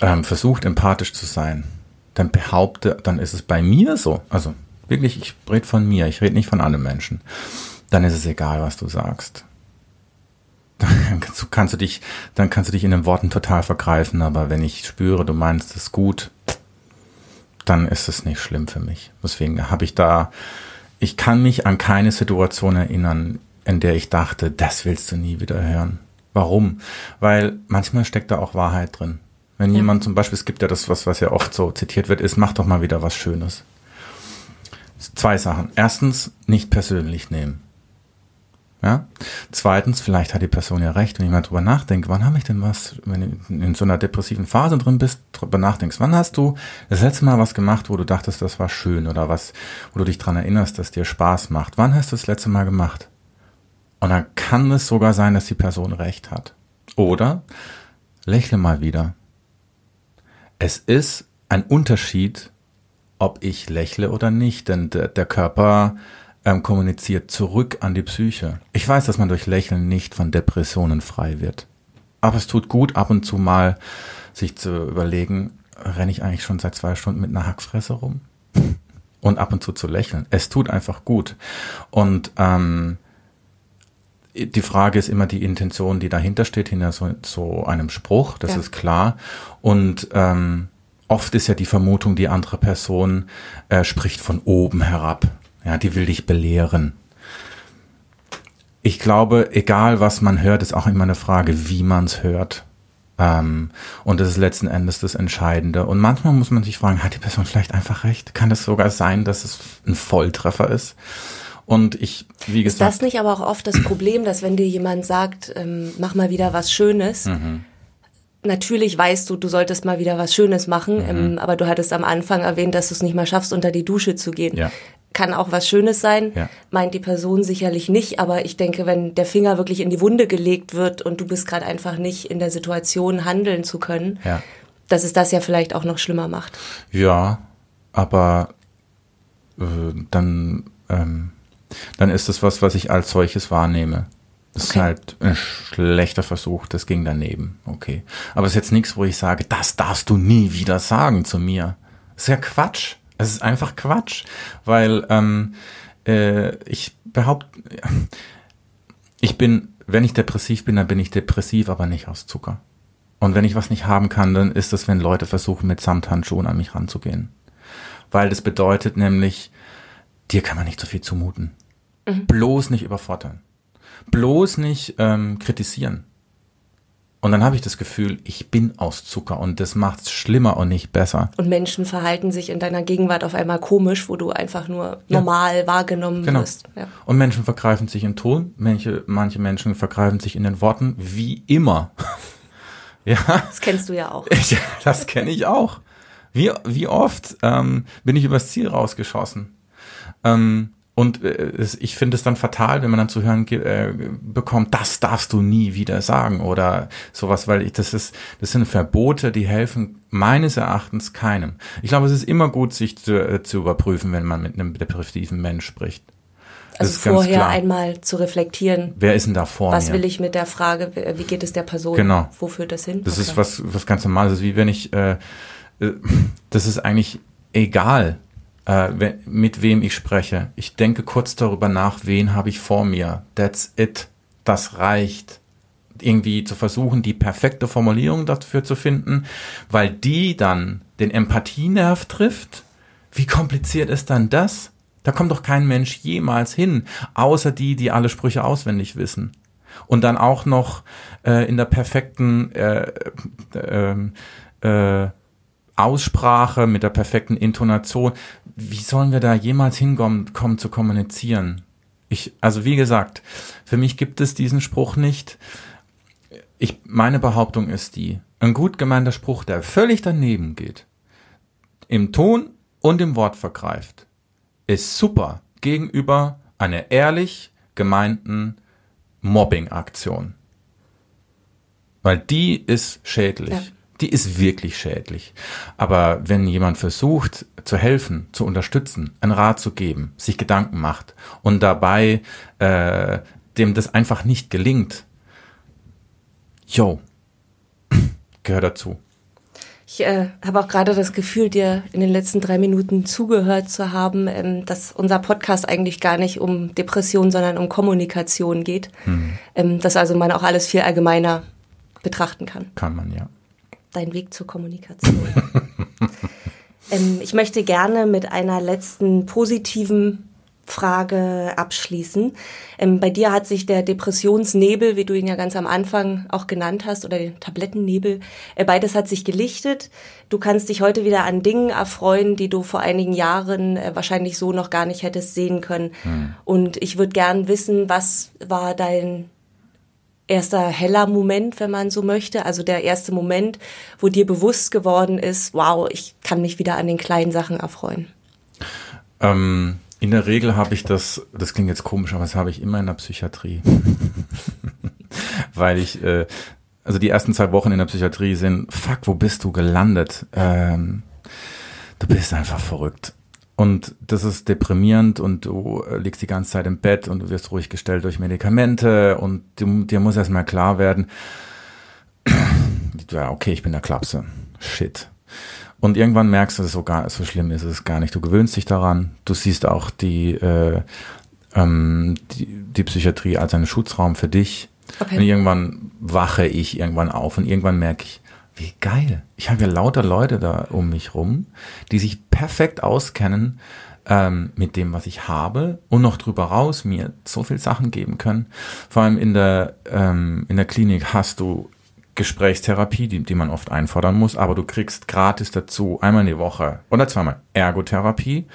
ähm, versucht, empathisch zu sein, dann behaupte, dann ist es bei mir so. Also wirklich, ich rede von mir, ich rede nicht von anderen Menschen. Dann ist es egal, was du sagst. Dann kannst du dich, dann kannst du dich in den Worten total vergreifen, aber wenn ich spüre, du meinst es gut, dann ist es nicht schlimm für mich. Deswegen habe ich da, ich kann mich an keine Situation erinnern, in der ich dachte, das willst du nie wieder hören. Warum? Weil manchmal steckt da auch Wahrheit drin. Wenn ja. jemand zum Beispiel, es gibt ja das, was, was ja oft so zitiert wird, ist, mach doch mal wieder was Schönes. Zwei Sachen. Erstens, nicht persönlich nehmen. Ja? Zweitens, vielleicht hat die Person ja recht, wenn ich mal drüber nachdenke, wann habe ich denn was, wenn du in so einer depressiven Phase drin bist, drüber nachdenkst, wann hast du das letzte Mal was gemacht, wo du dachtest, das war schön oder was, wo du dich dran erinnerst, dass dir Spaß macht? Wann hast du das letzte Mal gemacht? Und dann kann es sogar sein, dass die Person recht hat. Oder lächle mal wieder. Es ist ein Unterschied, ob ich lächle oder nicht, denn der, Körper ähm, kommuniziert zurück an die Psyche. Ich weiß, dass man durch Lächeln nicht von Depressionen frei wird. Aber es tut gut, ab und zu mal sich zu überlegen, renne ich eigentlich schon seit zwei Stunden mit einer Hackfresse rum? Und ab und zu zu lächeln. Es tut einfach gut. Und ähm, die Frage ist immer die Intention, die dahinter steht, hinter so, so einem Spruch, das ja. ist klar. Und ähm, oft ist ja die Vermutung, die andere Person äh, spricht von oben herab. Ja, die will dich belehren. Ich glaube, egal was man hört, ist auch immer eine Frage, wie man es hört. Ähm, und das ist letzten Endes das Entscheidende. Und manchmal muss man sich fragen, hat die Person vielleicht einfach recht? Kann das sogar sein, dass es ein Volltreffer ist? Und ich, wie gesagt. Ist das nicht aber auch oft das Problem, dass wenn dir jemand sagt, ähm, mach mal wieder was Schönes, mhm. Natürlich weißt du, du solltest mal wieder was Schönes machen, mhm. ähm, aber du hattest am Anfang erwähnt, dass du es nicht mal schaffst, unter die Dusche zu gehen. Ja. Kann auch was Schönes sein, ja. meint die Person sicherlich nicht, aber ich denke, wenn der Finger wirklich in die Wunde gelegt wird und du bist gerade einfach nicht in der Situation, handeln zu können, ja. dass es das ja vielleicht auch noch schlimmer macht. Ja, aber äh, dann ähm, dann ist das was, was ich als solches wahrnehme. Das okay. ist halt ein schlechter Versuch, das ging daneben. Okay. Aber es ist jetzt nichts, wo ich sage, das darfst du nie wieder sagen zu mir. Das ist ja Quatsch. Es ist einfach Quatsch. Weil ähm, äh, ich behaupte, ich bin, wenn ich depressiv bin, dann bin ich depressiv, aber nicht aus Zucker. Und wenn ich was nicht haben kann, dann ist es, wenn Leute versuchen, mit Samthandschuhen an mich ranzugehen. Weil das bedeutet nämlich, dir kann man nicht so viel zumuten. Mhm. Bloß nicht überfordern. Bloß nicht ähm, kritisieren. Und dann habe ich das Gefühl, ich bin aus Zucker und das macht es schlimmer und nicht besser. Und Menschen verhalten sich in deiner Gegenwart auf einmal komisch, wo du einfach nur normal ja. wahrgenommen genau. wirst. Ja. Und Menschen vergreifen sich im Ton, manche, manche Menschen vergreifen sich in den Worten, wie immer. ja. Das kennst du ja auch. Ja, das kenne ich auch. Wie, wie oft ähm, bin ich übers Ziel rausgeschossen? Ähm, und äh, ich finde es dann fatal, wenn man dann zu hören äh, bekommt, das darfst du nie wieder sagen oder sowas, weil ich, das ist, das sind Verbote, die helfen meines Erachtens keinem. Ich glaube, es ist immer gut, sich zu, äh, zu überprüfen, wenn man mit einem depressiven Mensch spricht. Das also vorher einmal zu reflektieren. Wer ist denn da vor Was mir? will ich mit der Frage, wie geht es der Person? Genau. Wo führt das hin? Das okay. ist was, was ganz normales. Wie wenn ich, äh das ist eigentlich egal, äh, mit wem ich spreche. Ich denke kurz darüber nach, wen habe ich vor mir. That's it. Das reicht. Irgendwie zu versuchen, die perfekte Formulierung dafür zu finden, weil die dann den Empathienerv trifft. Wie kompliziert ist dann das? Da kommt doch kein Mensch jemals hin, außer die, die alle Sprüche auswendig wissen. Und dann auch noch äh, in der perfekten äh, äh, äh, Aussprache, mit der perfekten Intonation. Wie sollen wir da jemals hinkommen kommen zu kommunizieren? Ich, also wie gesagt, für mich gibt es diesen Spruch nicht. Ich, meine Behauptung ist die, ein gut gemeinter Spruch, der völlig daneben geht, im Ton und im Wort vergreift, ist super gegenüber einer ehrlich gemeinten Mobbing-Aktion. Weil die ist schädlich. Ja die ist wirklich schädlich. Aber wenn jemand versucht zu helfen, zu unterstützen, einen Rat zu geben, sich Gedanken macht und dabei äh, dem das einfach nicht gelingt, yo, gehört dazu. Ich äh, habe auch gerade das Gefühl, dir in den letzten drei Minuten zugehört zu haben, ähm, dass unser Podcast eigentlich gar nicht um Depression, sondern um Kommunikation geht. Hm. Ähm, dass also man auch alles viel allgemeiner betrachten kann. Kann man, ja dein Weg zur Kommunikation. ähm, ich möchte gerne mit einer letzten positiven Frage abschließen. Ähm, bei dir hat sich der Depressionsnebel, wie du ihn ja ganz am Anfang auch genannt hast, oder den Tablettennebel, äh, beides hat sich gelichtet. Du kannst dich heute wieder an Dingen erfreuen, die du vor einigen Jahren äh, wahrscheinlich so noch gar nicht hättest sehen können. Hm. Und ich würde gern wissen, was war dein erster heller Moment, wenn man so möchte. Also der erste Moment, wo dir bewusst geworden ist, wow, ich kann mich wieder an den kleinen Sachen erfreuen. Ähm, in der Regel habe ich das, das klingt jetzt komisch, aber das habe ich immer in der Psychiatrie. Weil ich, äh, also die ersten zwei Wochen in der Psychiatrie sind, fuck, wo bist du gelandet? Ähm, du bist einfach verrückt. Und das ist deprimierend und du liegst die ganze Zeit im Bett und du wirst ruhig gestellt durch Medikamente und du, dir muss erstmal klar werden, ja, okay, ich bin der Klapse. Shit. Und irgendwann merkst du, dass es so, gar, so schlimm ist es gar nicht. Du gewöhnst dich daran. Du siehst auch die, äh, ähm, die, die Psychiatrie als einen Schutzraum für dich. Okay. Und irgendwann wache ich irgendwann auf und irgendwann merke ich, wie geil. Ich habe ja lauter Leute da um mich rum, die sich perfekt auskennen ähm, mit dem, was ich habe und noch drüber raus mir so viel Sachen geben können. Vor allem in der, ähm, in der Klinik hast du Gesprächstherapie, die, die man oft einfordern muss, aber du kriegst gratis dazu einmal in die Woche oder zweimal Ergotherapie,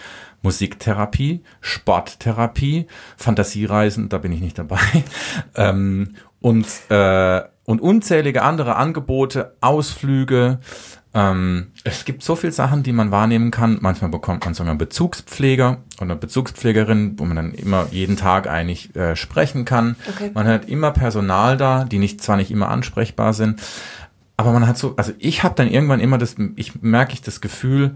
Musiktherapie, Sporttherapie, Fantasiereisen, da bin ich nicht dabei, ähm, und äh, und unzählige andere Angebote, Ausflüge. Ähm, es gibt so viele Sachen, die man wahrnehmen kann. Manchmal bekommt man sogar einen Bezugspfleger oder Bezugspflegerin, wo man dann immer jeden Tag eigentlich äh, sprechen kann. Okay. Man hat immer Personal da, die nicht zwar nicht immer ansprechbar sind, aber man hat so, also ich habe dann irgendwann immer das, ich merke ich das Gefühl,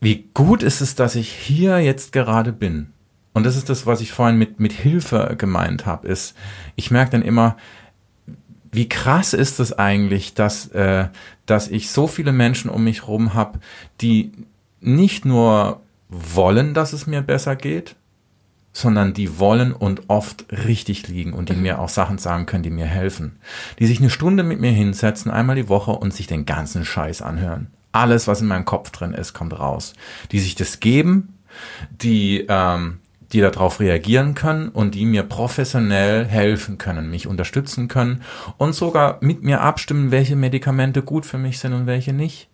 wie gut ist es, dass ich hier jetzt gerade bin. Und das ist das, was ich vorhin mit, mit Hilfe gemeint habe, ist, ich merke dann immer, wie krass ist es eigentlich, dass, äh, dass ich so viele Menschen um mich herum habe, die nicht nur wollen, dass es mir besser geht, sondern die wollen und oft richtig liegen und die mhm. mir auch Sachen sagen können, die mir helfen. Die sich eine Stunde mit mir hinsetzen, einmal die Woche und sich den ganzen Scheiß anhören. Alles, was in meinem Kopf drin ist, kommt raus. Die sich das geben, die, ähm, die darauf reagieren können und die mir professionell helfen können, mich unterstützen können und sogar mit mir abstimmen, welche Medikamente gut für mich sind und welche nicht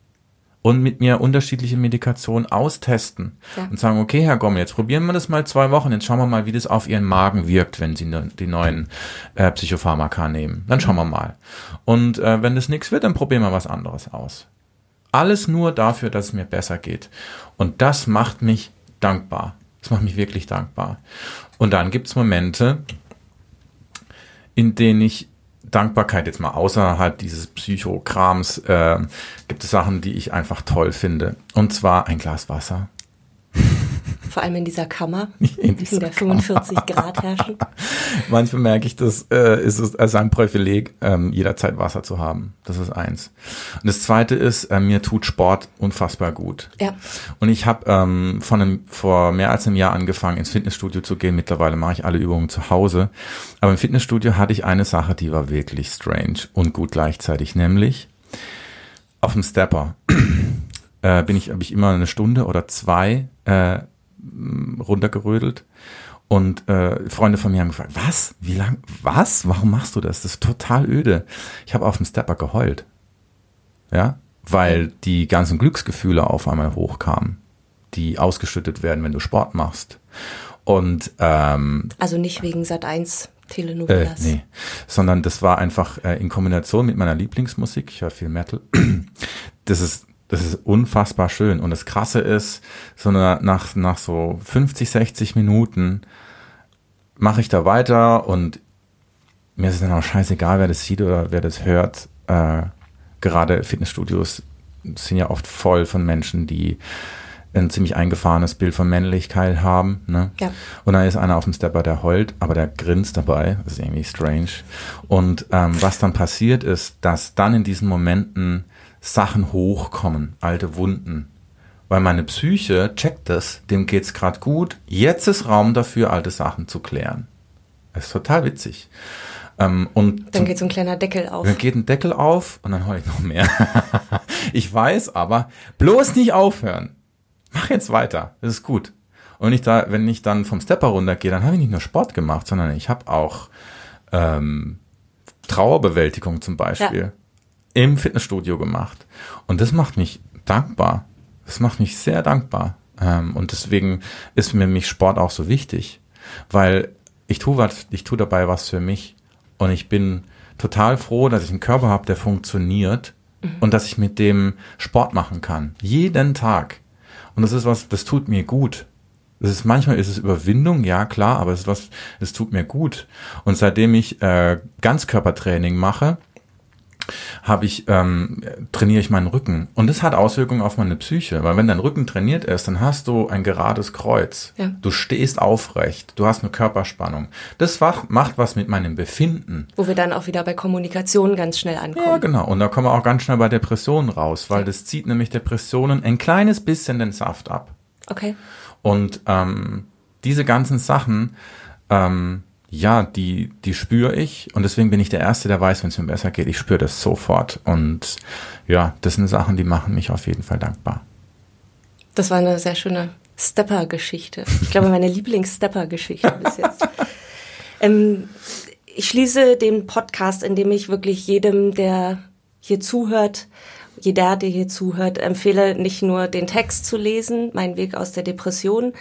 und mit mir unterschiedliche Medikationen austesten ja. und sagen, okay, Herr Gommel, jetzt probieren wir das mal zwei Wochen, jetzt schauen wir mal, wie das auf Ihren Magen wirkt, wenn Sie ne, die neuen äh, Psychopharmaka nehmen. Dann schauen wir mal. Und äh, wenn das nichts wird, dann probieren wir was anderes aus. Alles nur dafür, dass es mir besser geht. Und das macht mich dankbar. Das macht mich wirklich dankbar. Und dann gibt's Momente, in denen ich Dankbarkeit jetzt mal außerhalb dieses Psychokrams äh, gibt es Sachen, die ich einfach toll finde. Und zwar ein Glas Wasser. Vor allem in dieser Kammer, in, dieser der 45 Kammer. Grad herrschen. Manchmal merke ich, das äh, ist es als ein Privileg, ähm, jederzeit Wasser zu haben. Das ist eins. Und das zweite ist, äh, mir tut Sport unfassbar gut. Ja. Und ich habe ähm, von einem, vor mehr als einem Jahr angefangen, ins Fitnessstudio zu gehen. Mittlerweile mache ich alle Übungen zu Hause. Aber im Fitnessstudio hatte ich eine Sache, die war wirklich strange und gut gleichzeitig, nämlich auf dem Stepper. äh, bin ich, habe ich immer eine Stunde oder zwei äh, runtergerödelt. Und äh, Freunde von mir haben gefragt, was? Wie lang? Was? Warum machst du das? Das ist total öde. Ich habe auf dem Stepper geheult. Ja, weil die ganzen Glücksgefühle auf einmal hochkamen, die ausgeschüttet werden, wenn du Sport machst. Und ähm, also nicht wegen Sat 1 Telenovelas. Äh, nee, sondern das war einfach äh, in Kombination mit meiner Lieblingsmusik, ich höre viel Metal. Das ist das ist unfassbar schön. Und das Krasse ist, so nach, nach so 50, 60 Minuten mache ich da weiter und mir ist es dann auch scheißegal, wer das sieht oder wer das hört. Äh, gerade Fitnessstudios sind ja oft voll von Menschen, die ein ziemlich eingefahrenes Bild von Männlichkeit haben. Ne? Ja. Und da ist einer auf dem Stepper, der heult, aber der grinst dabei. Das ist irgendwie strange. Und ähm, was dann passiert ist, dass dann in diesen Momenten Sachen hochkommen, alte Wunden. Weil meine Psyche checkt das, dem geht's gerade gut. Jetzt ist Raum dafür, alte Sachen zu klären. Das ist total witzig. Ähm, und dann geht so ein kleiner Deckel auf. Dann geht ein Deckel auf und dann heule ich noch mehr. ich weiß aber, bloß nicht aufhören. Mach jetzt weiter. Das ist gut. Und ich da, wenn ich dann vom Stepper runtergehe, dann habe ich nicht nur Sport gemacht, sondern ich habe auch ähm, Trauerbewältigung zum Beispiel. Ja im Fitnessstudio gemacht. Und das macht mich dankbar. Das macht mich sehr dankbar. Ähm, und deswegen ist mir mich Sport auch so wichtig, weil ich tue was, ich tue dabei was für mich. Und ich bin total froh, dass ich einen Körper habe, der funktioniert mhm. und dass ich mit dem Sport machen kann. Jeden Tag. Und das ist was, das tut mir gut. Das ist manchmal ist es Überwindung, ja klar, aber es ist was, es tut mir gut. Und seitdem ich äh, Ganzkörpertraining mache, habe ich ähm, trainiere ich meinen Rücken und das hat Auswirkungen auf meine Psyche, weil wenn dein Rücken trainiert ist, dann hast du ein gerades Kreuz. Ja. Du stehst aufrecht, du hast eine Körperspannung. Das macht was mit meinem Befinden. Wo wir dann auch wieder bei Kommunikation ganz schnell ankommen. Ja, genau. Und da kommen wir auch ganz schnell bei Depressionen raus, weil ja. das zieht nämlich Depressionen ein kleines bisschen den Saft ab. Okay. Und ähm, diese ganzen Sachen ähm, ja, die, die spüre ich und deswegen bin ich der Erste, der weiß, wenn es mir besser geht. Ich spüre das sofort und ja, das sind Sachen, die machen mich auf jeden Fall dankbar. Das war eine sehr schöne Stepper-Geschichte. Ich glaube, meine Lieblings-Stepper-Geschichte bis jetzt. ähm, ich schließe den Podcast, indem ich wirklich jedem, der hier zuhört, jeder, der hier zuhört, empfehle, nicht nur den Text zu lesen, Mein Weg aus der Depression,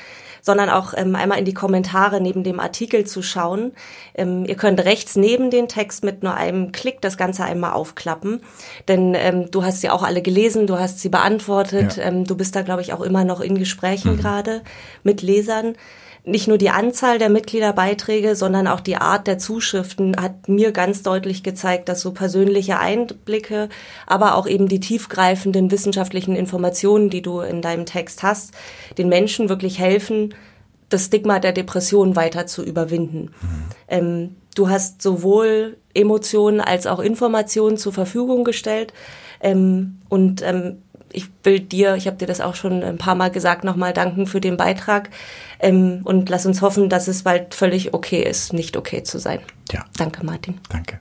sondern auch ähm, einmal in die Kommentare neben dem Artikel zu schauen. Ähm, ihr könnt rechts neben den Text mit nur einem Klick das Ganze einmal aufklappen, denn ähm, du hast sie auch alle gelesen, du hast sie beantwortet, ja. ähm, du bist da, glaube ich, auch immer noch in Gesprächen mhm. gerade mit Lesern nicht nur die Anzahl der Mitgliederbeiträge, sondern auch die Art der Zuschriften hat mir ganz deutlich gezeigt, dass so persönliche Einblicke, aber auch eben die tiefgreifenden wissenschaftlichen Informationen, die du in deinem Text hast, den Menschen wirklich helfen, das Stigma der Depression weiter zu überwinden. Mhm. Ähm, du hast sowohl Emotionen als auch Informationen zur Verfügung gestellt. Ähm, und ähm, ich will dir, ich habe dir das auch schon ein paar Mal gesagt, nochmal danken für den Beitrag ähm, und lass uns hoffen, dass es bald völlig okay ist, nicht okay zu sein. Ja. Danke, Martin. Danke.